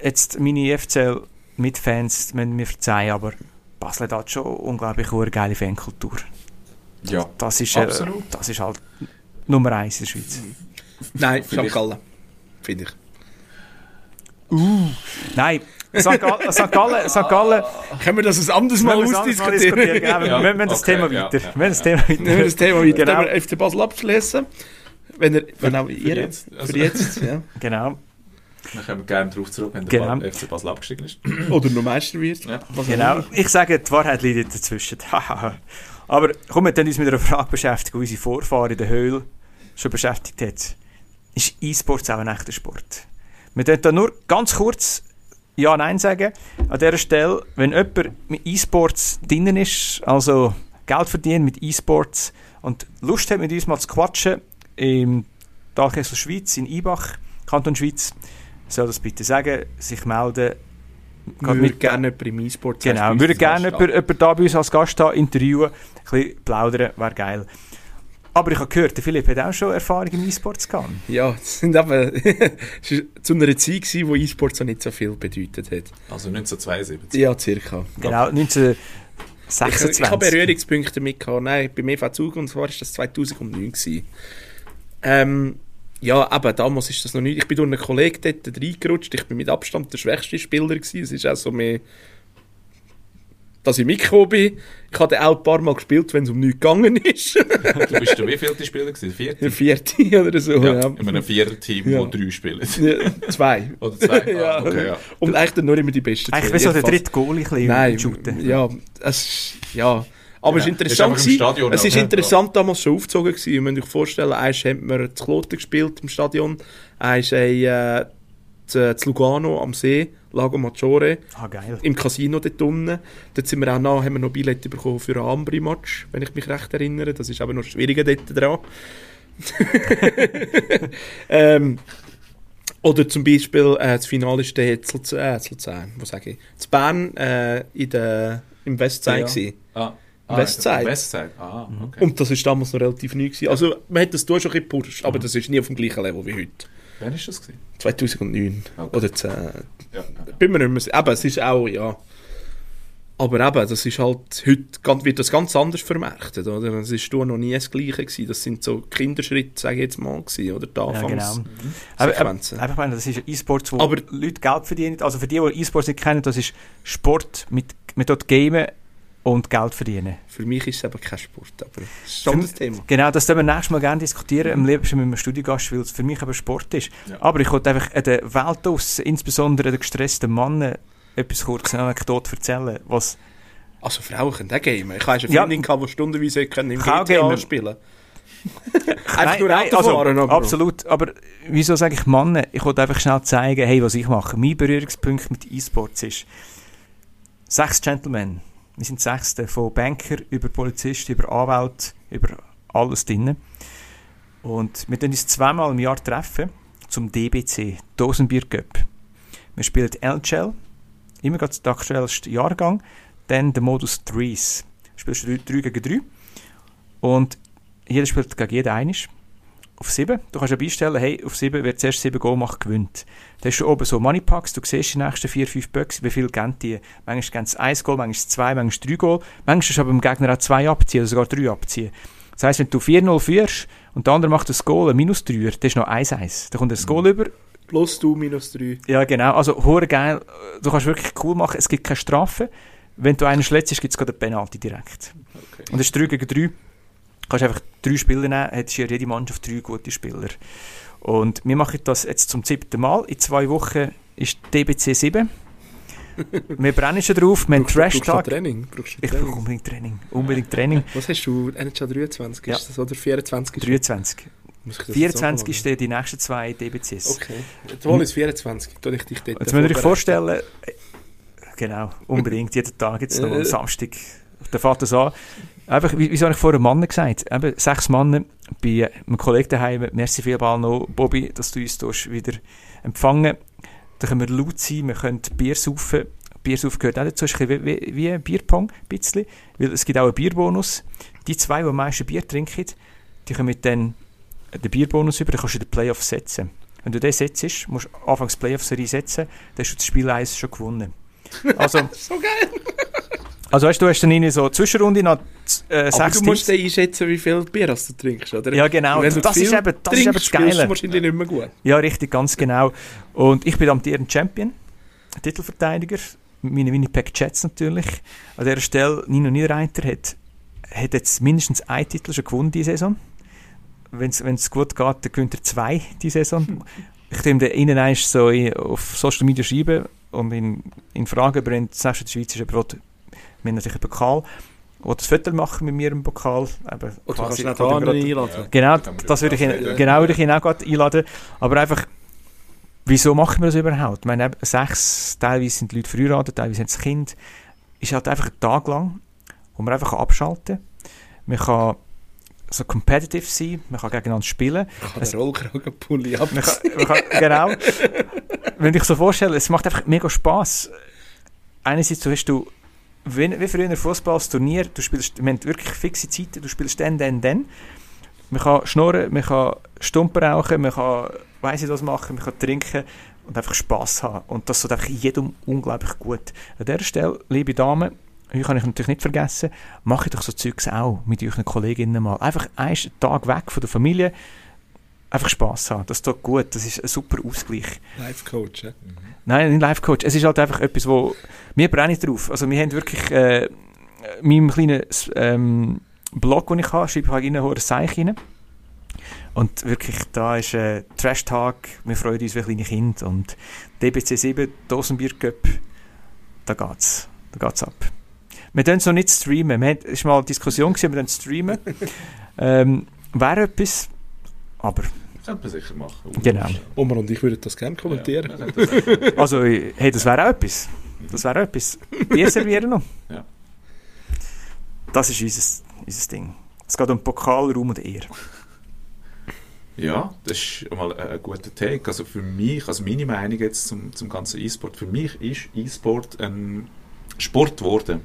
jetzt meine FCL mit Fans, müssen mir verzeihen, aber Basel hat schon unglaublich eine geile Fankultur. ja. Das ist, äh, Absolut. das ist halt Nummer eins in der Schweiz. Nein, St. Gallen, finde ich. Nein, St. Gallen, St. Gallen, St. Gallen Können wir das ein anderes Mal wir ausdiskutieren? Genau, wir Ja, wir das Thema ja, weiter. ja, wir müssen das Thema weiter. Wir das Thema weiter. Genau. Genau. FC Basel abschließen. Wenn er, wenn auch ihr, jetzt, also- für jetzt, ja. Genau, Dann kommen wir gerne darauf zurück, wenn der Genau. FC Basel abgestiegen ist. Oder noch Meister wird. Ja. Genau. Ich sage, die Wahrheit liegt dazwischen. Aber komm, wir uns mit einer Frage beschäftigen, die unsere Vorfahren in der Höhle schon beschäftigt hat. Ist E-Sports auch ein echter Sport? Wir da nur ganz kurz Ja, Nein sagen. An dieser Stelle, wenn jemand mit E-Sports drinnen ist, also Geld verdient mit E-Sports und Lust hat, mit uns mal zu quatschen, im Talkessel Schweiz, in Ibach, Kanton Schweiz, soll das bitte sagen, sich melden. Würde mit- gerne jemanden im E-Sport Genau, wir würden gerne jemanden, jemanden da bei uns als Gast haben, interviewen, ein bisschen plaudern, wäre geil. Aber ich habe gehört, der Philipp hat auch schon Erfahrung im E-Sports gehabt. Ja, es war zu einer Zeit, gewesen, wo E-Sports noch nicht so viel bedeutet hat. Also 1972. Ja, circa. Genau, Ich, 1926. ich habe Berührungspunkte mit gehabt. Nein, beim EV Zug und zwar war das 2009. Gewesen. Ähm, ja, aber damals ist das noch nicht. Ich bin durch einen Kollegen dort reingerutscht. Ich bin mit Abstand der schwächste Spieler gewesen. Es ist auch so mehr, dass ich mitgekommen bin. Ich habe auch ein paar Mal gespielt, wenn es um nichts gegangen ist. Du bist der wievielte Spieler gewesen? Der vierte? vierte oder so. Ja, Ja. in einem Vierer-Team, Ja. wo drei spielen. Ja, zwei. Oder zwei? ja. Ah, okay, ja. Und eigentlich dann nur immer die besten. Eigentlich zwei, wie so der dritte Goalie ein bisschen Shooten. ja, es ist, ja. Aber Ja, es ist ist interessant. Stadion es ist ja. interessant damals schon aufgezogen gewesen. Ihr müsst euch vorstellen, eins haben wir zu Kloten gespielt im Stadion, eins haben äh, zu Lugano am See, Lago Maggiore, Ah, geil. im Casino dort unten. Dort sind wir auch noch, haben wir noch Billette bekommen für einen Ambri-Match, wenn ich mich recht erinnere. Das ist aber noch schwieriger dort dran. ähm, oder zum Beispiel äh, das Finale ist der zu Luzern, äh, zu Luzern, was sage ich, zu Bern äh, in der, im Westside Ja. gewesen. Ah, Westside. Westside. Ah, okay. Und das ist damals noch relativ neu gewesen. Also man hat das da schon ein bisschen gepusht, aber das ist nie auf dem gleichen Level wie heute. Wann ist das gewesen? 2009 Okay. oder 10. Ja, ja. Bin mir nicht mehr sicher. Aber es ist auch, ja. Aber eben, das ist halt, heute ganz- wird das ganz anders vermarktet, oder? Es ist da noch nie das Gleiche gewesen. Das sind so Kinderschritte, sage ich jetzt mal, gewesen, oder? Die Ja, genau. Anfangs Aber, aber, Sequenzen. aber ich meine, das ist E-Sports, wo Aber- Leute Geld verdienen. Also für die, die E-Sports nicht kennen, das ist Sport mit, mit dort gamen und Geld verdienen. Für mich ist es eben kein Sport, aber das ist schon das Thema. Genau, das können wir nächstes Mal gerne diskutieren, am liebsten mit einem Studiogast, weil es für mich aber Sport ist. Ja. Aber ich wollte einfach der Welt draussen, insbesondere den gestressten Mannen, etwas kurz eine Anekdote erzählen, was Also Frauen können auch gamen. Ich habe eine Ja. Freundin, gehabt, die stundenweise können im GTA gamen. spielen Einfach nur Auto also, fahren, aber... Absolut, aber wieso sage ich Mannen? Ich wollte einfach schnell zeigen, hey, was ich mache. Mein Berührungspunkt mit E-Sports ist sechs Gentlemen. Wir sind Sechste, von Banker über Polizist, über Anwalt, über alles drin. Und wir treffen uns zweimal im Jahr treffen zum DBC, Dosenbier Cup. Wir spielen LGL, immer gerade der aktuellste Jahrgang, dann der Modus 3s. Du spielst 3 gegen 3 und jeder spielt gegen jeden einisch. Auf 7. Du kannst ja beistellen, hey, auf 7, wer zuerst 7 Goal macht, gewinnt. Da hast du oben so Moneypacks, du siehst die nächsten 4, 5 Böcks, wie viel geben die. Manchmal geben sie 1 Goal, manchmal 2, manchmal 3 Goal. Manchmal kannst du aber dem Gegner auch 2 abziehen oder sogar 3 abziehen. Das heisst, wenn du 4-0 führst und der andere macht das Goal, ein minus 3 das ist noch 1-1. Da kommt das Goal über. Plus du minus 3. Ja, genau. Also, hure geil. Du kannst wirklich cool machen. Es gibt keine Strafe. Wenn du einen schlägst, gibt es gerade eine Penalty direkt. Okay. Und das ist 3 gegen 3. Du kannst einfach drei Spieler nehmen, hättest ja jede Mannschaft drei gute Spieler. Und wir machen das jetzt zum siebten Mal. In zwei Wochen ist DBC 7. wir brennen schon drauf, wir haben du Trash-Tag. Training? Brauchst du Ich brauche unbedingt Training. Unbedingt Training. Was hast du? NHL 23 Ja. ist das, oder 24? ist- 23. Muss ich das jetzt 24 auch ist die nächsten zwei DBCs. Okay. Jetzt wollen es 24. Tu ich dich dort Jetzt müsst ihr euch vorstellen, äh, genau, unbedingt, jeden Tag jetzt noch am Samstag, der fährt das an. Einfach, wie, wieso habe ich vorher Mann gesagt? Eben, sechs Mann bei einem Kollegen daheim. Merci vielmals noch, Bobby, dass du uns tust wieder empfangen. Da können wir laut sein, wir können Bier saufen. Bier saufen gehört auch dazu, ist ein bisschen wie, wie, wie ein Bierpong, ein bisschen, weil es gibt auch einen Bierbonus. Die zwei, die am meisten Bier trinken, die können mit dann den Bierbonus über, dann kannst du den Playoff setzen. Wenn du den setzt, musst du anfangs Playoff-Serie setzen, dann hast du das Spiel 1 schon gewonnen. Also, So geil! also weißt du, du hast dann irgendwie so eine Zwischenrunde nach äh, Aber sechs du musst dann einschätzen, wie viel Bier hast du trinkst, oder? Ja, genau. Wenn du Das ist eben- das ist eben trinkst, das Geile. wahrscheinlich nicht mehr gut. Ja, richtig, ganz genau. Und ich bin amtierender Champion, Titelverteidiger, meine Winnipeg Jets natürlich. An dieser Stelle, Nino Niederreiter hat, hat jetzt mindestens einen Titel schon gewonnen diese Saison. Wenn es gut geht, dann gewinnt er zwei diese Saison. Ich dem den innen eins so in- auf Social Media schreiben und in, in Fragen brennt das nächste der Schweiz ist auch, wir haben natürlich einen Pokal. will ein Foto machen mit mir im Pokal. Eben, Oder kannst quasi du nicht einladen? Genau, das würde ich, das ihn, genau würde ich ihn auch gerade einladen. Aber einfach, wieso machen wir das überhaupt? Ich meine, sechs, teilweise sind die Leute verheiratet, teilweise haben sie Kind. Ist halt einfach ein Tag lang, wo man einfach abschalten kann. Man kann so competitive sein, man kann gegeneinander spielen. Ich kann den Rollkragenpulli ab. Man kann, man kann, genau. Wenn ich so vorstelle, es macht einfach mega Spaß. Einerseits so hast du, wie, wie früher ein Fußballturnier, du spielst, man hat wirklich fixe Zeiten, du spielst dann, dann, dann. Man kann schnurren, man kann Stumpen rauchen, man kann, weiss ich was machen, man kann trinken und einfach Spass haben. Und das tut einfach jedem unglaublich gut. An dieser Stelle, liebe Damen, euch kann ich natürlich nicht vergessen, mache doch so Zeugs auch mit euren Kolleginnen mal. Einfach einen Tag weg von der Familie, einfach Spass haben. Das tut gut, das ist ein super Ausgleich. Life-Coach, ja? Nein, nicht Life-Coach. Es ist halt einfach etwas, wo... Wir brennen drauf. Also wir haben wirklich... Äh, in meinem kleinen ähm, Blog, den ich habe, schreibe ich halt rein, ein Seich rein. Und wirklich, da ist äh, Trash-Tag, wir freuen uns wie kleine Kinder. Und DBC 7, Dosenbier Cup, da geht's. Da geht's ab. Wir es noch nicht streamen. Wir hatten- Es war mal eine Diskussion, gewesen, wir können streamen. ähm, Wäre etwas, aber Könnte man sicher machen. Genau. Omar und ich würden das gerne kommentieren. Ja, das- Also, hey, das wäre auch etwas. Das wäre auch etwas. Bier servieren noch. Ja. Das ist unser, unser Ding. Es geht um Pokal, Raum und Ehre. Ja, das ist mal ein guter Take. Also für mich, also meine Meinung jetzt zum, zum ganzen E-Sport, für mich ist E-Sport ein Sport geworden.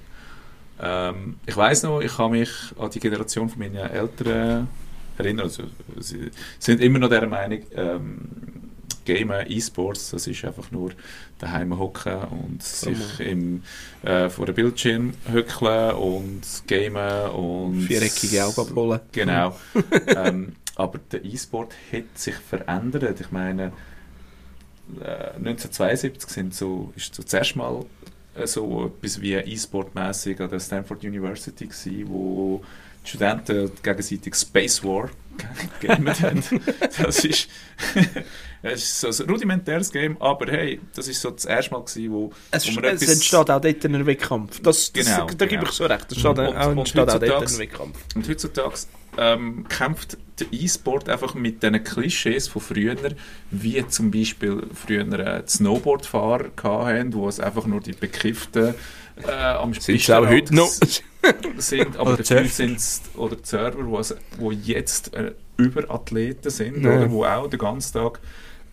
Ähm, ich weiß noch, ich kann mich an die Generation von meinen Eltern erinnern. Also, sie sind immer noch der Meinung, ähm, Gamen, E-Sports, das ist einfach nur daheim hocken und sich im, äh, vor dem Bildschirm hückeln und gamen und Viereckige Augen abholen. Genau. ähm, aber der E-Sport hat sich verändert. Ich meine, äh, 1972 sind so, ist so zuerst mal so etwas wie E-Sport-mäßig an der Stanford University gewesen, wo die Studenten gegenseitig Space War gegamet haben. Das ist, das ist so ein rudimentäres Game, aber hey, das ist so das erste Mal gewesen, wo, Es, wo man es etwas- entsteht auch dort ein Wettkampf. Das, das, Genau, da gebe genau. ich so recht. Es entsteht Und- auch, und entsteht auch dort ein Wettkampf. Und heutzutage ähm, kämpft der E-Sport einfach mit diesen Klischees von früher, wie zum Beispiel früher äh, die Snowboardfahrer hatten, wo es einfach nur die Bekifften äh, am Sind sie auch heute noch? sind, aber Oder dafür sind es oder die Server, wo, es, wo jetzt äh, Überathleten sind, Ja. oder, wo auch den ganzen Tag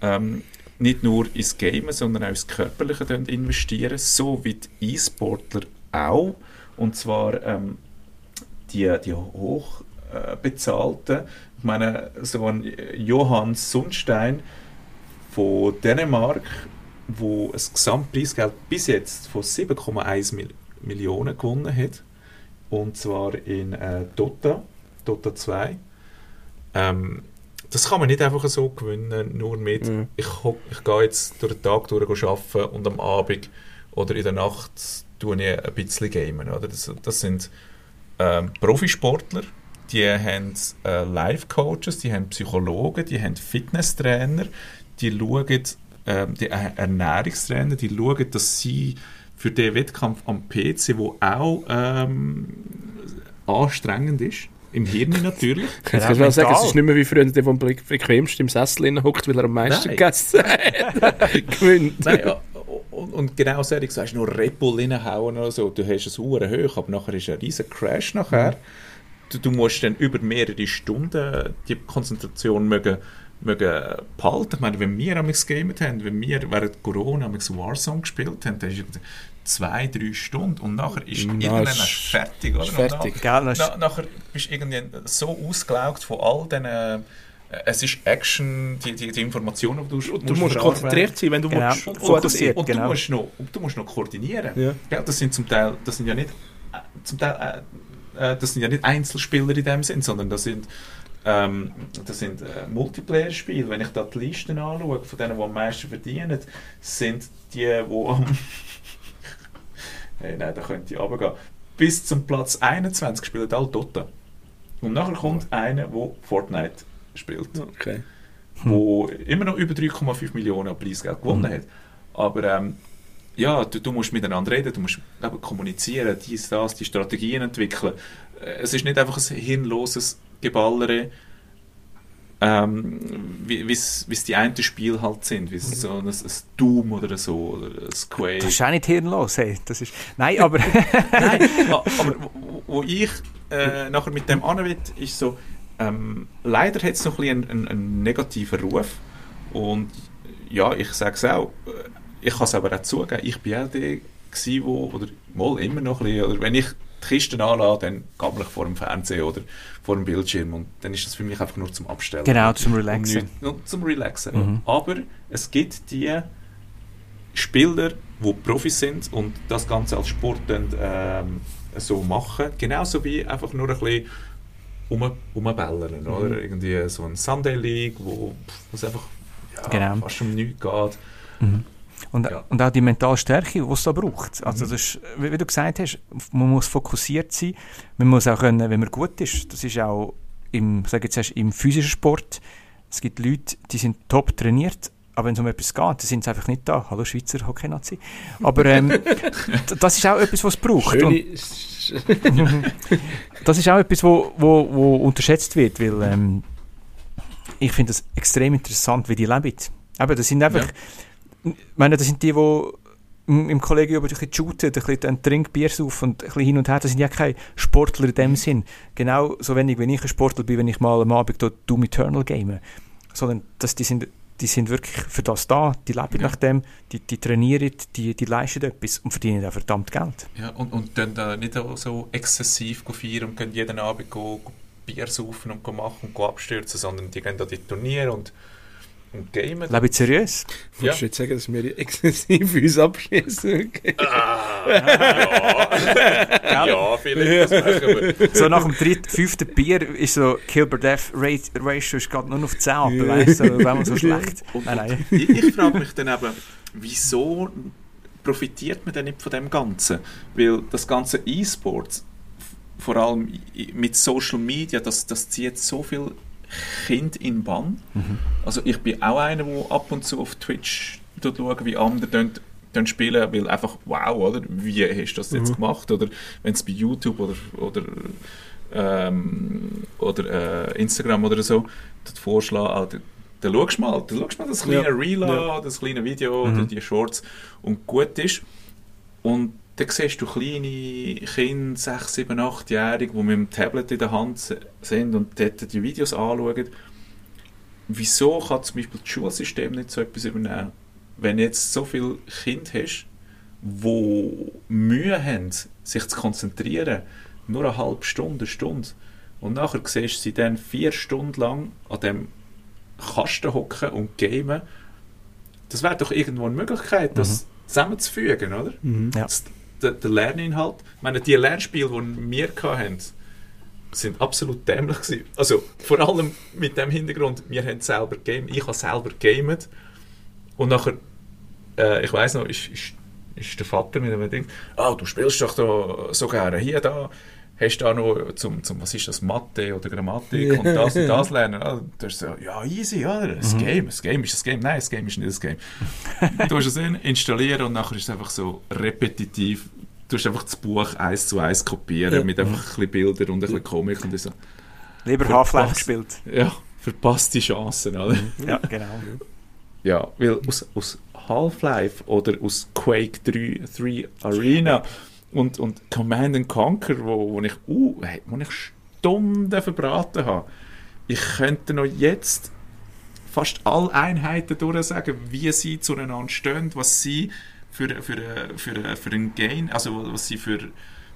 ähm, nicht nur ins Gamen, sondern auch ins Körperliche investieren, so wie die E-Sportler auch. Und zwar ähm, die, die hoch äh, bezahlten, ich meine, so ein Johann Sundstein von Dänemark, wo ein Gesamtpreisgeld bis jetzt von 7,1 Mil Millionen gewonnen hat. Und zwar in äh, Dota, Dota 2. Ähm, das kann man nicht einfach so gewinnen, nur mit, Mhm. ich, ich gehe jetzt durch den Tag durch arbeiten und am Abend oder in der Nacht tue ich ein bisschen gamen. Oder? Das, das sind ähm, Profisportler, die haben äh, Life-Coaches, die haben Psychologen, die haben Fitnesstrainer, die schauen, ähm, die Er- Ernährungstrainer, die schauen, dass sie für den Wettkampf am PC, wo auch ähm, anstrengend ist, im Hirn natürlich, Jetzt kannst du sagen, es ist nicht mehr wie früher, der, der am bequemsten im Sessel hockt, weil er am meisten Nein. gegessen hat. Gewinnt. Nein, ja, und, und genau so, du sagst nur Red Bull reinhauen oder so, du hast es hoch, aber nachher ist ein riesen Crash nachher. Du, du musst dann über mehrere Stunden die Konzentration mögen, mögen behalten. Ich meine, wenn wir am gegamet haben, wenn wir während Corona am Warzone gespielt haben, dann ist es zwei, drei Stunden und nachher ist Na, irgendwann ist- fertig. Oder? ist Und fertig. das ist- na, nachher bist du irgendwie so ausgelaugt von all diesen äh, es ist Action, die, die, die Informationen, die du, Du musst konzentriert sein, wenn du Genau. willst, und, Fokussiert, und, genau. du musst noch, und du musst noch koordinieren. Ja. Ja, das sind zum Teil, das sind ja nicht, äh, zum Teil, äh, das sind ja nicht Einzelspieler in dem Sinn, sondern das sind, ähm, das sind äh, Multiplayer-Spiele. Wenn ich da die Listen anschaue, von denen, die am meisten verdienen, sind die, die am, hey, nein, da könnte ich runtergehen, bis zum Platz 21 spielen alle Dota. Und nachher kommt einer, der Fortnite spielt Okay. wo immer noch über 3,5 Millionen an Preisgeld gewonnen hat. Aber ähm, ja, du, du musst miteinander reden, du musst eben kommunizieren, dies, das, die Strategien entwickeln. Äh, Es ist nicht einfach ein hirnloses Geballere, ähm, wie es die einen Spiele halt sind, wie es so ein, ein Doom oder so, oder ein Quake. Das ist auch nicht hirnlos, hey. Das ist... Nein, aber... Nein, aber wo, wo ich äh, nachher mit dem an will, ist so, ähm, leider hat es noch ein bisschen einen, einen, einen negativen Ruf und ja, ich sage es auch, äh, ich kann es aber auch zugeben, ich bin auch der gewesen, wo, oder mal immer noch ein bisschen, oder wenn ich die Kisten anlade, dann gammel ich vor dem Fernseher oder vor dem Bildschirm und dann ist das für mich einfach nur zum Abstellen. Genau, zum Und Relaxen. nicht- nur zum Relaxen. Mhm. Aber es gibt die Spieler, die Profis sind und das Ganze als Sport dann, ähm, so machen. Genauso wie einfach nur ein bisschen um, umbellen, oder? Irgendwie so ein Sunday League, wo es einfach ja, Genau. fast um nichts geht. Und, Ja. und auch die mentale Stärke, die es da braucht. Also Mhm. das ist, wie, wie du gesagt hast, man muss fokussiert sein. Man muss auch können, wenn man gut ist. Das ist auch im, sag jetzt erst, im physischen Sport. Es gibt Leute, die sind top trainiert, aber wenn es um etwas geht, dann sind sie einfach nicht da. Hallo Schweizer Hockey-Nazi. Aber ähm, das ist auch etwas, was es braucht. Das ist auch etwas, wo, wo, wo unterschätzt wird, weil ähm, ich finde das extrem interessant, wie die leben. Aber das sind einfach, ich meine, das sind die, die im Kollegium ein bisschen shooten, ein bisschen ein Trinkbier saufen und ein bisschen hin und her. Das sind ja keine Sportler in dem Sinn. Genau so wenig, wie ich ein Sportler bin, wenn ich mal am Abend dort Doom Eternal game. Sondern das, die, sind, die sind wirklich für das da, die leben Ja. nach dem, die, die trainieren, die, die leisten etwas und verdienen auch verdammt Geld. Ja, und, und dann da nicht so exzessiv feiern und gehen jeden Abend go, go Bier saufen und go machen und go abstürzen, sondern die gehen da die Turniere und, gamen. Leben seriös. Wolltest du jetzt sagen, dass wir exzessiv uns abschießen? Okay. ja, ja, vielleicht das machen wir. So nach dem dritten, fünften Bier ist so Kill-per-Death-Ratio ist gerade nur noch auf 10 ab, weißt du, wenn man so schlecht. Und, Nein, nein. ich, ich frage mich dann eben, wieso profitiert man denn nicht von dem Ganzen? Weil das ganze E-Sports, f- vor allem mit Social Media, das, das zieht so viel Kind in Bann. Also ich bin auch einer, der ab und zu auf Twitch schaut, wie andere spielen, weil einfach, wow, oder? Wie hast du das jetzt gemacht? Oder wenn es bei YouTube oder, oder, ähm, oder äh, Instagram oder so vorschlagen, ah, dann, schaust du mal, dann schaust mal das kleine Ja. Reel an, Ja. das kleine Video oder die Shorts und gut ist. Und dann siehst du kleine Kinder, 6, 7, 8-Jährige, die mit dem Tablet in der Hand sind und dort die Videos anschauen. Wieso kann zum Beispiel das Schulsystem nicht so etwas übernehmen? Wenn du jetzt so viele Kinder hast, die Mühe haben, sich zu konzentrieren, nur eine halbe Stunde, eine Stunde, und nachher siehst du sie dann vier Stunden lang an dem Kasten hocken und gamen, das wäre doch irgendwo eine Möglichkeit, das zusammenzufügen, oder? Mhm. Ja. Das- Der, der Lerninhalt, ich meine, die Lernspiele, die wir hatten, sind absolut dämlich gewesen. Also vor allem mit dem Hintergrund, wir haben selber game, ich habe selber gamet und nachher, äh, ich weiß noch, ist, ist, ist der Vater mit dem Ding, ah, du spielst doch da so gerne, hier, da, hast du da noch zum, zum was ist das, Mathe oder Grammatik und das und das lernen. Ah, du hast so, ja, easy, oder? Das Game, das Game ist das Game. Nein, das Game ist nicht das Game. du hast es in, installieren und nachher ist es einfach so repetitiv. Du hast einfach das Buch eins zu eins kopieren Ja. mit einfach ein bisschen Bildern und ein bisschen Comic und ich so, Lieber Half-Life gespielt. ja, verpasste Chancen, oder? Ja, genau. Ja, weil aus, aus Half-Life oder aus Quake 3, 3 Arena und, und Command and Conquer, wo, wo, ich, uh, hey, wo ich Stunden verbraten habe, ich könnte noch jetzt fast alle Einheiten durchsagen, wie sie zueinander stehen, was sie für, für, für, für ein Gain, also was sie für,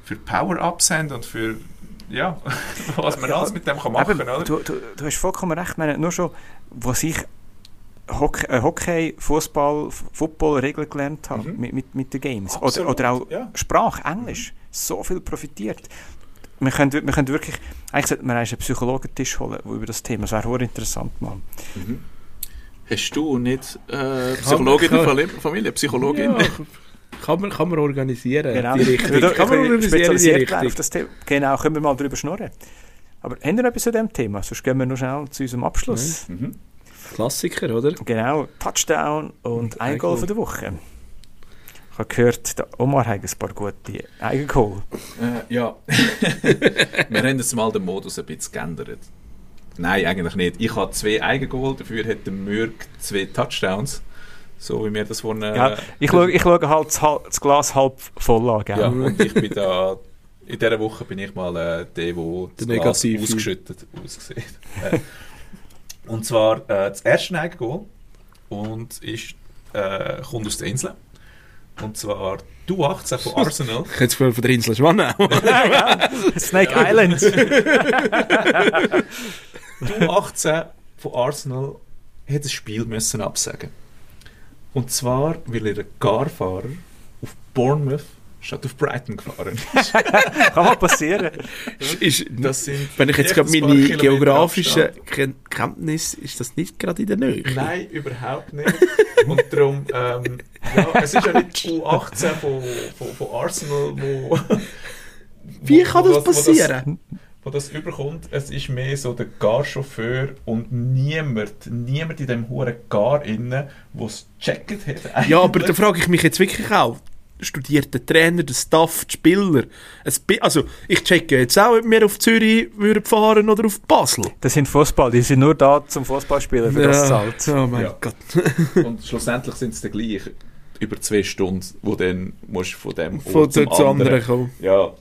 für Power-Ups haben und für, ja, was man alles mit dem kann machen oder? du, du, du hast vollkommen recht. Ich meine, nur schon, was ich Hockey, äh, Hockey Fußball, F- Football Regeln gelernt habe Mhm. mit, mit, mit den Games. Oder, Absolut, oder auch ja. Sprache, Englisch. So viel profitiert. Wir können, wir können wirklich, eigentlich sollte man einen Psychologentisch holen, der über das Thema, das wäre hoch interessant, Mann. Mhm. Hast du nicht äh, Psychologin Psychologin in der der Famili- Familie? Psychologin? Ja, kann, man, kann man organisieren, Genau. die Richtung. Wir da- Kann man organisieren, die Richtung. auf das Thema. Genau, können wir mal drüber schnurren. Aber haben wir noch etwas zu dem Thema? Sonst gehen wir noch schnell zu unserem Abschluss. Klassiker, oder? Genau, Touchdown und ein Ein Goal von der Woche. Ich habe gehört, der Omar hat ein paar gute Eigengoal. Äh, ja. Wir haben jetzt mal den Modus ein bisschen geändert. Nein, eigentlich nicht. Ich habe zwei Eigengoal, dafür hat der Mürk zwei Touchdowns. So wie wir das vorhin... äh, Ja, ich schaue ich schaue halt das, das Glas halb voll an, gell? Ja, und ich bin da... In dieser Woche bin ich mal äh, der, der das Glas ausgeschüttet aussieht. Äh, und zwar äh, das erste Eigengoal und ist, äh, kommt aus der Insel. Und zwar du 18 von Arsenal. Ich hätte es von der Insel Schwanau. Snake Island. Du 18 von Arsenal hat das Spiel müssen absagen. Und zwar, weil ihr Garfahrer auf Bournemouth statt auf Brighton gefahren ist. Kann mal passieren. ist, Das sind wenn ich jetzt gerade meine geografischen Abstand. Ken Kenntnis, ist das nicht gerade in der Nähe? Nein, überhaupt nicht. Und darum, ähm, ja, es ist ja nicht die U18 von, von, von Arsenal, wo... Wie wo- kann wo das wo passieren? wo das überkommt, es ist mehr so der Garchauffeur und niemand, niemand in dem hohen Gar innen, der es gecheckt hat. Ja, aber da frage ich mich jetzt wirklich auch, studiert der Trainer, der Staff, die Spieler? Also, ich checke jetzt auch, ob wir auf Zürich würden fahren oder auf Basel. Das sind Fußball, die sind nur da zum Fußballspielen, für das zahlt. oh mein Ja. Gott. Und schlussendlich sind es dann gleich über zwei Stunden, wo dann musst du von dem Von Ort zum dort zu anderen kommen. Ja,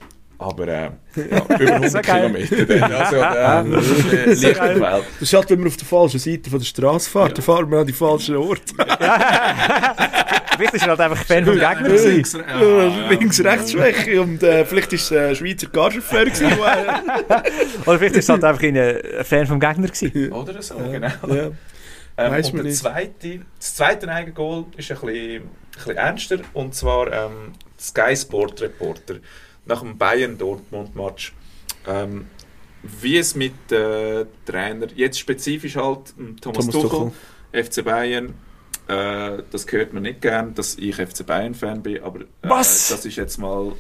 aber äh, ja, über 100 geil. Kilometer. Dann. Also, äh, das ist äh, und Welt. Das ist halt, wenn wir auf der falschen Seite von der Straße fahren, dann fahren wir an die falschen Ort. Vielleicht ist er halt einfach Fan vom Gegner. Links, ja, ja. Links-Rechts-Schwäche und äh, vielleicht ist es ein Schweizer Garchauffeur Oder vielleicht ist er halt einfach ein äh, Fan vom Gegner gewesen. Oder so, genau. ja. Ähm, Weiss und man der zweite, das zweite Eigengoal ist ein bisschen, ein bisschen ernster. Und zwar ähm, Sky Sport Reporter nach dem Bayern-Dortmund-Match. Ähm, wie es mit äh, Trainer, jetzt spezifisch halt ähm, Thomas, Thomas Tuchel, FC Bayern, äh, das gehört mir nicht gern, dass ich FC Bayern-Fan bin, aber äh, Was? das ist jetzt mal.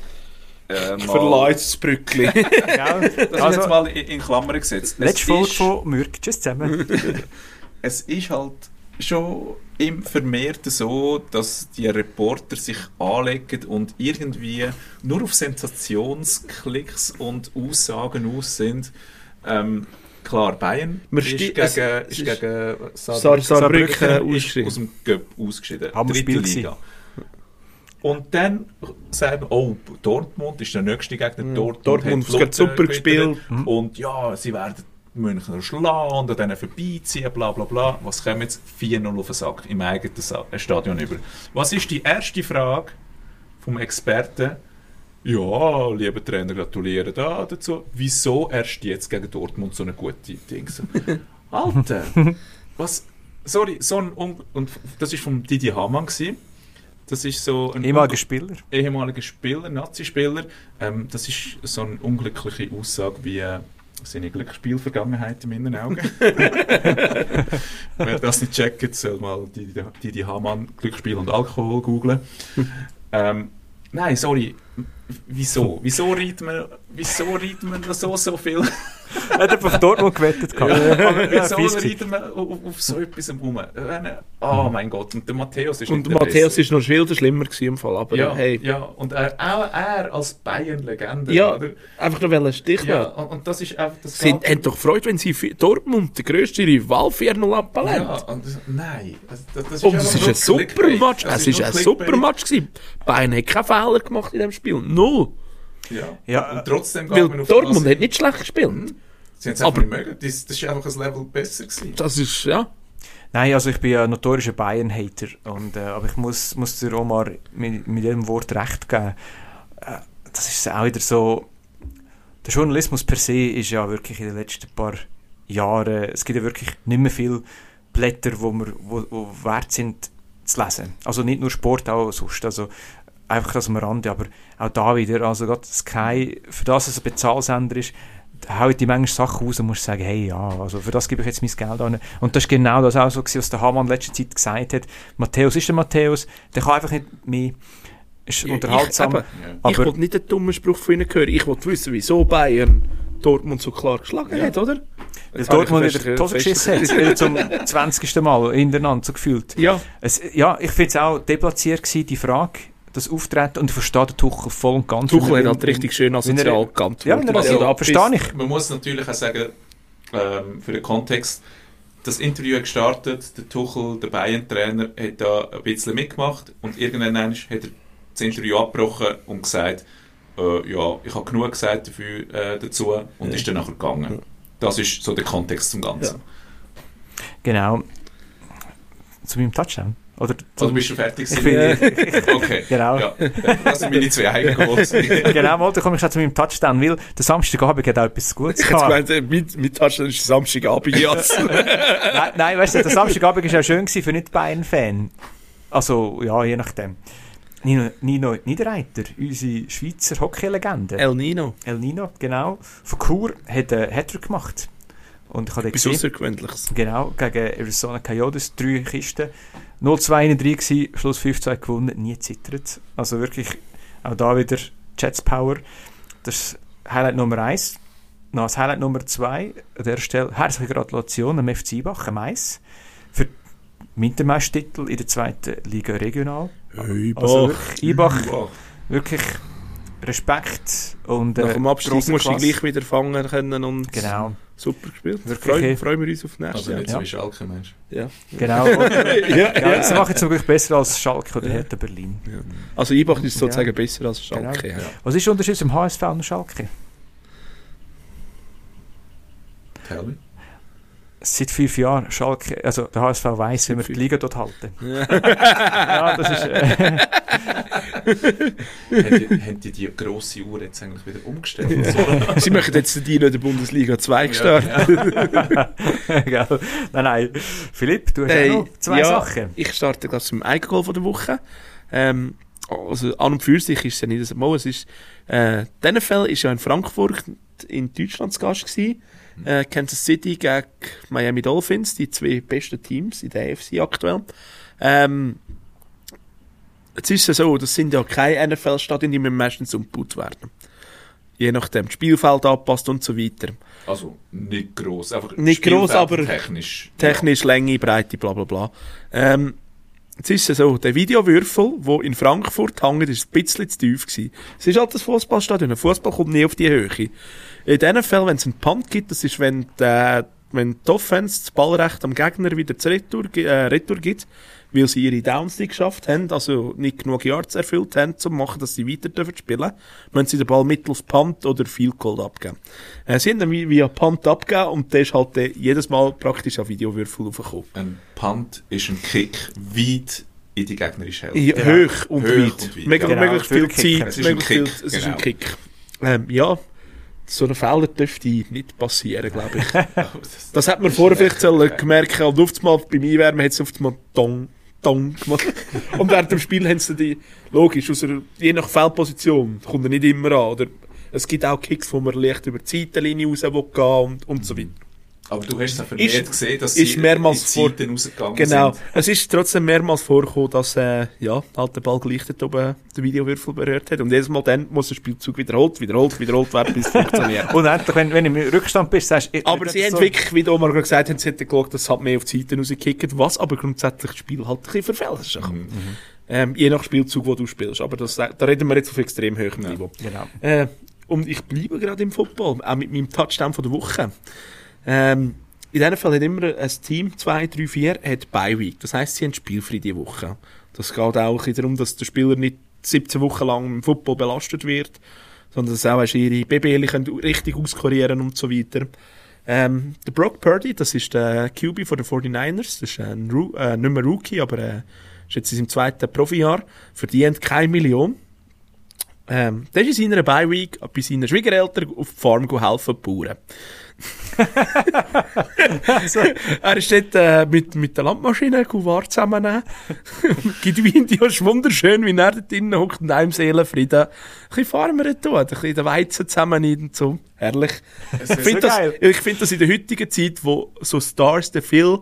Äh, Verleiht das ist jetzt Also, mal in, in Klammern gesetzt. Es letzte Folge von Mürk. Tschüss zusammen. es ist halt schon im vermehrt so, dass die Reporter sich anlegen und irgendwie nur auf Sensationsklicks und Aussagen aus sind. Ähm, klar, Bayern Man ist gegen, es- ist es ist- gegen Saar- Saarbrücken ist ausgeschieden. aus dem Göpp ausgeschieden. Hammer Dritte Spiel Liga. Und dann sagen, oh, Dortmund ist der nächste Gegner. Mhm. Dortmund, Dortmund hat super gespielt. gewittert. Und ja, sie werden Münchner schlagen und an denen vorbeiziehen, bla bla bla. Was kommen jetzt? 4-0 auf den Sack im eigenen äh, Stadion über. Was ist die erste Frage vom Experten? Ja, lieber Trainer, gratuliere da dazu. Wieso erst jetzt gegen Dortmund so eine gute Dings? Alter, was? Sorry, so ein Un und das ist vom Didi Hamann gewesen. Das ist so ein Ehemaliger Spieler. ehemaliger Spieler, Nazi-Spieler. Ähm, das ist so eine unglückliche Aussage wie äh, seine Glücksspielvergangenheit in meinen Augen. Wer das nicht checkt, soll mal die, die, die, Hamann Glücksspiel und Alkohol googlen. ähm, nein, sorry. Wieso? Wieso reitet man, wieso reitet man so, so viel? Hat er auf Dortmund gewettet? gehabt. Aber, ja, Wieso reitet man auf, auf so etwas rum? Wenn- Oh mein Gott, und der Matthäus ist Und der Matthäus ist noch viel schlimmer gewesen im Fall, aber Ja, hey. ja, und er, auch er als Bayern-Legende. Ja, oder? einfach noch ein ja Stichwort. und, und das ist einfach das geht- haben doch Freude, wenn sie Dortmund, der grösste Rival, 4-0 abballen. ja, und das, Nein. Das, das, das Oh, einfach das ist nur ein super. Match. Das Es ist nur ein super Match gewesen. Bayern hat keinen Fehler gemacht in diesem Spiel. Ja. Ja, und trotzdem geht Weil man auf Dortmund hat nicht schlecht gespielt. Sie haben es aber- einfach nicht mögen. Das, das ist einfach ein Level besser gewesen. Das ist, ja. Nein, also ich bin ja notorischer Bayern-Hater. Und, äh, aber ich muss, muss dir Omar mit, mit jedem Wort recht geben. Äh, das ist auch wieder so. Der Journalismus per se ist ja wirklich in den letzten paar Jahren. Es gibt ja wirklich nicht mehr viele Blätter, wo, wir, wo, wo wert sind zu lesen. Also nicht nur Sport, auch sonst. Also einfach das am Rande. Aber auch da wieder. Also gerade Sky, für das es ein Bezahlsender ist, haut die manchmal Sachen raus und musst sagen, hey, ja, also für das gebe ich jetzt mein Geld an. Und das ist genau das auch so, was der Hamann in letzter Zeit gesagt hat. Matthäus ist der Matthäus, der kann einfach nicht mehr, ist unterhaltsam. Ich, eben, Ja. ich aber wollte nicht einen dummen Spruch von Ihnen hören. Ich wollte wissen, wieso Bayern Dortmund so klar geschlagen hat, oder? weil Dortmund wieder die Hose geschissen hat, wieder zum 20. Mal hintereinander, so gefühlt. Ja, Es, ja, ich finde es auch deplatziert gewesen, die Frage das Auftreten und ich verstehe den Tuchel voll und ganz. Tuchel hat halt richtig schön wenn er- asozial geantwortet. Ja, wenn er- ja, da verstehe ich. Man muss natürlich auch sagen, ähm, für den Kontext, das Interview hat gestartet, der Tuchel, der Bayern-Trainer, hat da ein bisschen mitgemacht und irgendwann hat er das Interview abgebrochen und gesagt, äh, ja, ich habe genug gesagt dafür, äh, dazu und ist dann nachher gegangen. Das ist so der Kontext zum Ganzen. Genau. Zu meinem Touchdown. Oder Also bist du fertig ich bin, Okay. Genau. Ja, das sind meine zwei Eigengoals. genau, mal, da komme ich schon zu meinem Touchdown, weil der Samstagabend hat auch etwas Gutes Ich gehabt. äh, mit, mit Touchdown ist Samstagabend, ja. nein, nein, weißt du, der Samstagabend war auch schön gewesen für nicht Bayern-Fan. Also, ja, je nachdem. Nino, Nino Niederreiter, unsere Schweizer Hockey-Legende. El Nino. El Nino, genau. Von Chur hat einen Hattrick gemacht. Und ich habe Etwas. Außergewöhnliches. Genau, gegen Arizona Coyotes, drei Kisten. 0-2 in 3 gewesen, Schluss 5-2 gewonnen, nie zittert. Also wirklich, auch da wieder Jets Power. Das ist Highlight Nummer 1. Noch das Highlight Nummer 2, an der Stelle herzliche Gratulation am FC Ibach, am Eis, für den Wintermeistertitel in der zweiten Liga regional. Also wirklich, Ibach, wirklich Respekt und Nach dem Abstieg musst du gleich wieder fangen können und Genau, super gespielt. Freuen, freuen wir uns auf nächstes Also Jahr. nicht so Ja. wie Schalke, Mensch. Ja. genau. ja, ja, sie machen es zum Glück besser als Schalke oder Hertha Berlin. Also Ibach ist sozusagen Ja. besser als Schalke. Genau. Ja. Was ist der Unterschied zwischen HSV und Schalke? Tell me. Seit fünf Jahren Schalke, also der HSV weiss, wie wir die Liga dort halten. ja, das ist. Äh, Haben die, haben die die grosse Uhr jetzt eigentlich wieder umgestellt? Sie möchten jetzt die in der Bundesliga 2 Ja. starten. gell? nein, nein. Philipp, du hast Hey, noch zwei ja, Sachen. Ich starte gerade zum Eigengoal von der Woche. Ähm, also an und für sich ist es ja nicht so mal. Es ist, äh, in Fall ist ja in Frankfurt in Deutschland zu Gast gewesen. Äh, Kansas City gegen Miami Dolphins, die zwei besten Teams in der AFC aktuell. Ähm, jetzt ist es so, das sind ja keine NFL-Stadien, die meistens umgebaut werden. Je nachdem, das Spielfeld anpasst und so weiter. Also nicht gross, einfach Nicht gross, aber technisch. Technisch, Länge, Breite, bla bla bla. Ähm, jetzt ist es so, der Videowürfel, der in Frankfurt hängt, ist ein bisschen zu tief gewesen. Es ist halt das Fußballstadion. Ein Fußball kommt nie auf die Höhe. In diesem Fall, wenn es einen Punt gibt, das ist, wenn die, wenn die Offense das Ballrecht am Gegner wieder zur Retour, äh, Retour gibt, weil sie ihre Downs nicht geschafft haben, also nicht genug Yards erfüllt haben, um machen, dass sie weiter dürfen spielen, müssen sie den Ball mittels Punt oder Field Goal abgeben. Äh, sie haben dann wie- via Punt abgegeben und der ist halt äh, jedes Mal praktisch an Videowürfel aufgekommen. Ein Punt ist ein Kick weit in die gegnerische Hälfte. Ja, Hoch und Hoch weit. und weit, Mög genau. Möglichst viel Für Zeit. Es ist ein möglichst viel, Kick, es ist genau. ein Kick. Ähm, ja, so ein Fehler dürfte nicht passieren, glaube ich. das, Das hat man vorher vielleicht sollen gemerkt, und einmal beim Einwärmen hat es einmal Dong, Dong gemacht. Und während dem Spiel haben sie die, logisch, aus einer, je nach Feldposition, kommt er nicht immer an, oder es gibt auch Kicks, wo man leicht über die Seitenlinie raus gehen und, und so weiter. Aber du hast es ja vermehrt Ist- gesehen, dass ist sie mehrmals in Zeiten rausgegangen Genau. sind. Es ist trotzdem mehrmals vorgekommen, dass äh, ja, halt der Ball gleich dort oben den Videowürfel berührt hat. Und jedes Mal dann muss der Spielzug wiederholt, wiederholt, wiederholt werden, bis es funktioniert. Und endlich, wenn, wenn du im Rückstand bist, sagst du... ich- Aber sie haben so- wirklich, wie Omar gerade gesagt hat, sie hätten geschaut, dass es halt mehr auf die Seiten rausgekickt, was aber grundsätzlich das Spiel halt ein bisschen verfälscht. Mhm. Ähm, je nach Spielzug, wo du spielst. Aber das, da reden wir jetzt auf extrem hohem Niveau. Genau. Äh, und ich bleibe gerade im Football, auch mit meinem Touchdown von der Woche. Ähm, in diesem Fall hat immer ein Team, 2, 3, 4, hat Bye Week. Das heisst, sie haben spielfrei diese Woche. Das geht auch darum, dass der Spieler nicht 17 Wochen lang im Football belastet wird, sondern dass auch ihre BBL können richtig auskurieren und so weiter. Ähm, der Brock Purdy, das ist der QB von den 49ers, das ist ein Ru äh, nicht mehr Rookie, aber äh, ist jetzt in seinem zweiten Profijahr, verdient keine Million. Ähm, der ist in seiner Bye-Week bei seinen Schwiegereltern auf die Farm go helfen, Bauern. er ist dort äh, mit, mit der Landmaschine Kuvar zusammennehmen. Gibt Video, ist wunderschön, wie er dort drinnen hockt und einem Seelenfrieden. Ein bisschen Farmer tun, ein bisschen den Weizen zusammen und so. Herrlich. Ich finde das, ich find das in der heutigen Zeit, wo so Stars, der Phil,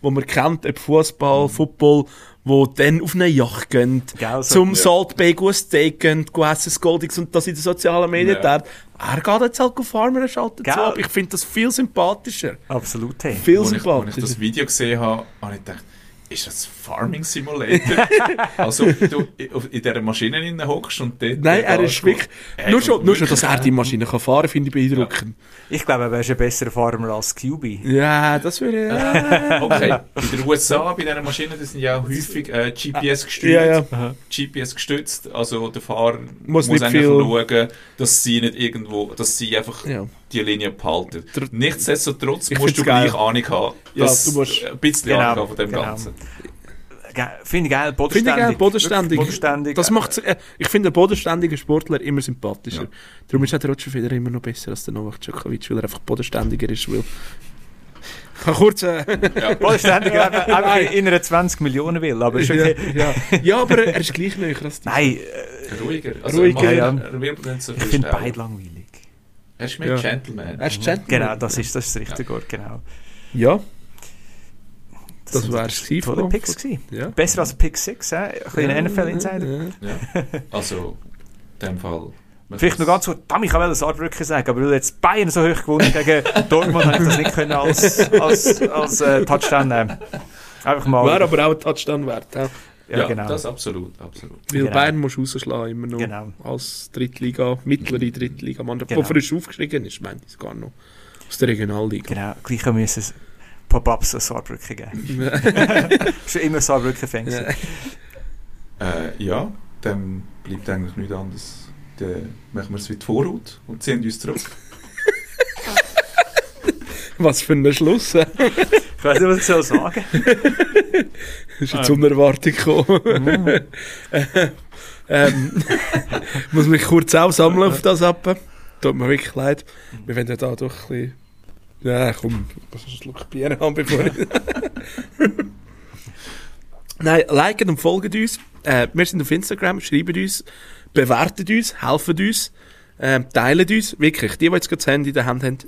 wo man kennt, ob Fußball, Football, wo dann auf eine Yacht gehen, Gell, so- zum ja. Salt Bay Steak gehen, go essen Goldix und das in den sozialen Medien Ja. dort. Er geht jetzt halt go Farmer und schaltet Gell. zu ab. Ich finde das viel sympathischer. Absolut, hey. Viel ich, als ich sympathischer. das Video gesehen habe, habe ich gedacht, ist das Farming Simulator? also, du in dieser Maschine hockst und dort... Nein, er ist wirklich... Äh, Nur schon, nur schon, dass er die Maschine kann fahren kann, finde ich beeindruckend. Ich glaube, er wäre ein besserer Farmer als QB. Ja, das würde... Ja, Okay, in den USA bei diesen Maschinen, das sind ja auch häufig äh, GPS gesteuert. ja. ja. GPS gestützt, also der Fahrer Muss muss, viel- schauen, dass sie nicht irgendwo, dass sie einfach Ja. die Linie behalten. Nichtsdestotrotz Ich musst du gleich Ahnung haben, Ja, dass du musst- ein bisschen Genau, Ahnung haben von dem genau. Ganzen. Ge- Finde ich geil, Finde bodenständig. ich geil, bodenständig. Bodenständig. Das macht, äh, ich finde einen bodenständigen Sportler immer sympathischer. Ja. Darum ist auch der Roger Federer immer noch besser als der Novak Djokovic, weil er einfach bodenständiger ist. Weil ich kann kurz... Äh, Bodenständig, einfach, einfach in einer 20 Millionen will, aber ist ja, okay. ja. ja, aber er ist gleich näher als die. Nein, äh, Ruhiger. Also Ruhiger, er, ja. er wird nicht so ich viel finde schneller. beide langweilig. Er ist mehr Ja. Gentleman. Er ist Gentleman. Genau, das ist das, ist das richtige Wort, genau. Ja, Das sind wär's gewesen Tolle von- Picks gewesen. ja. Besser als Pick 6, hä? ein bisschen NFL-Insider. Ja. Ja. Also, in dem Fall... Vielleicht noch ganz kurz, Damn, ich wollte Saarbrücken sagen, aber weil jetzt Bayern so hoch gewonnen gegen Dortmund, habe ich das nicht können als, als, als äh, Touchdown nehmen. Einfach mal. Wäre aber auch ein Touchdown wert. Ja. ja, Ja, genau. das absolut, absolut. Weil Genau. Bayern musst du rausschlagen, immer noch Genau. als Drittliga, mittlere Drittliga. Man, Genau. Wo frisch aufgestiegen ist, meint ich es gar noch. Aus der Regionalliga. Genau, gleich müssen es Pop-Ups an Saarbrücken geben. Schon immer Saarbrücken-Fans. Ja. Äh, ja, dann bleibt eigentlich nichts anderes. Dann machen wir es wie die Vorhaut und ziehen uns zurück. Was für ein Schluss. äh. Ich weiß nicht, was ich soll sagen ist jetzt unerwartet gekommen. ähm, muss mich kurz auch sammeln auf das ab. Tut mir wirklich leid. Wir werden ja da doch ein bisschen... Ja, komm, muss einen Schluck Bier haben, bevor ich... Nein, liken und folgen uns. Äh, wir sind auf Instagram, schreiben uns, bewerten uns, helfen uns, ähm, teilen uns. Wirklich, die, die jetzt gerade das Handy in der Hand haben,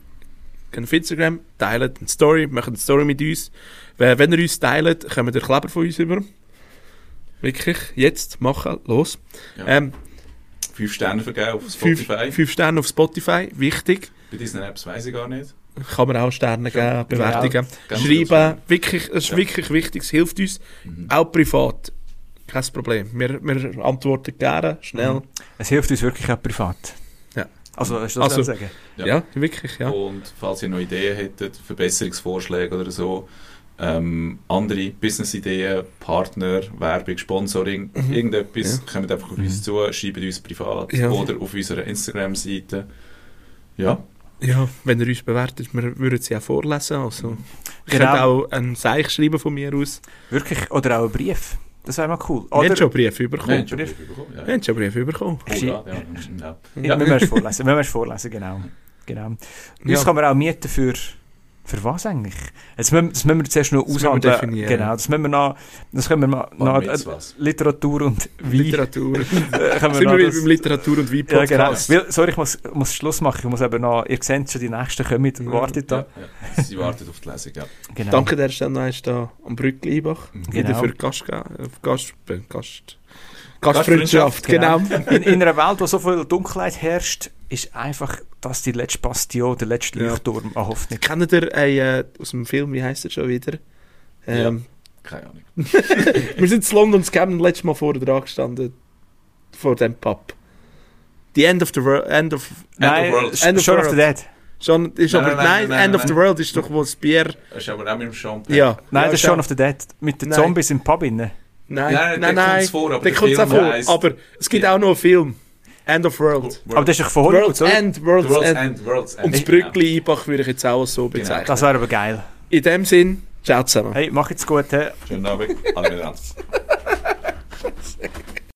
gehen auf Instagram, teilen eine Story, machen eine Story mit uns. Wenn wenn ihr uns teilt, kommen der Kleber von uns über. Wirklich, jetzt machen, los. Ja. Ähm, Fünf Sterne vergeben auf fünf, Spotify. fünf Sterne auf Spotify, wichtig. Bei diesen Apps weiß ich gar nicht. Kann man auch Sterne geben, Bewertungen. Ganz Schreiben, wirklich, es ist Ja. wirklich wichtig, es hilft uns. Auch privat, kein Problem. Wir, wir antworten gerne, schnell. Es hilft uns wirklich auch privat. Ja. Also, hast du das Also- sagen? Ja, Ja. wirklich, ja. Und falls ihr noch Ideen hättet, Verbesserungsvorschläge oder so, ähm, andere Business-Ideen, Partner, Werbung, Sponsoring, irgendetwas, kommt einfach auf uns zu, schreibt uns privat Ja. oder auf unserer Instagram-Seite. Ja, Ja, wenn ihr uns bewertet, wir würden sie auch vorlesen. Also, ich Genau. könnte auch einen Seich schreiben von mir aus. Wirklich? Oder auch einen Brief. Das wäre mal cool. Wir haben Oder, schon Briefe wir bekommen. haben schon Briefe bekommen. Ja. Wir haben schon Briefe bekommen. Oh, ja, ja, ja. ja, wir müssen es vorlesen. Wir müssen es vorlesen, genau. genau. Uns Ja. kann man auch mieten für... Für was eigentlich? Jetzt müssen, das müssen wir zuerst noch aushandeln. Genau, das müssen wir noch... Das können wir mal... Bar noch Mitzvahs. Literatur und Wein... Literatur. äh, Sind noch wir wieder beim Literatur- und Ja, genau. Weil, sorry, ich muss, muss Schluss machen. Ich muss eben noch... Ihr seht schon, die nächsten kommen. Wartet da. Ja, ja. Sie wartet auf die Lesung, ja. Genau. Danke der Stelle noch einmal da am Brückli Eibach. Wieder Genau. für Gast, äh, Gast, äh, Gast, Gastfreundschaft, genau. In, in einer Welt, wo so viel Dunkelheit herrscht, ist einfach das die letzte Bastion, der letzte Ja. Leuchtturm an Hoffnung. Kennt ihr äh, aus dem Film, wie heißt er schon wieder? Ähm, Keine Ahnung. Wir sind in London und haben letztes Mal vor dran gestanden. Vor dem Pub. The End of the World. End of, Nein, World. Sh- End of Shaun of World. the Dead. schon, ist Nein, aber, nein, nein, nein, End of nein. the World ist doch, wo das Bier. Das ist aber auch mit dem Champagne. Ja. Nein, ja, das ist Shaun of the Dead. Mit den Nein. Zombies im Pub innen. Nein, Nein, nein, der nein. vor, aber der der kommt Film vor. heisst- Aber es gibt Ja. auch noch einen Film. End of World. World- Aber das ist doch von Hollywood, World's oder? End. World's, World's End. End, World's End. Und das Brückli Eibach würde ich jetzt auch so bezeichnen. Das wäre aber geil. In dem Sinn, ciao zusammen. Hey, mach jetzt gut. He. Schönen Abend. Alle.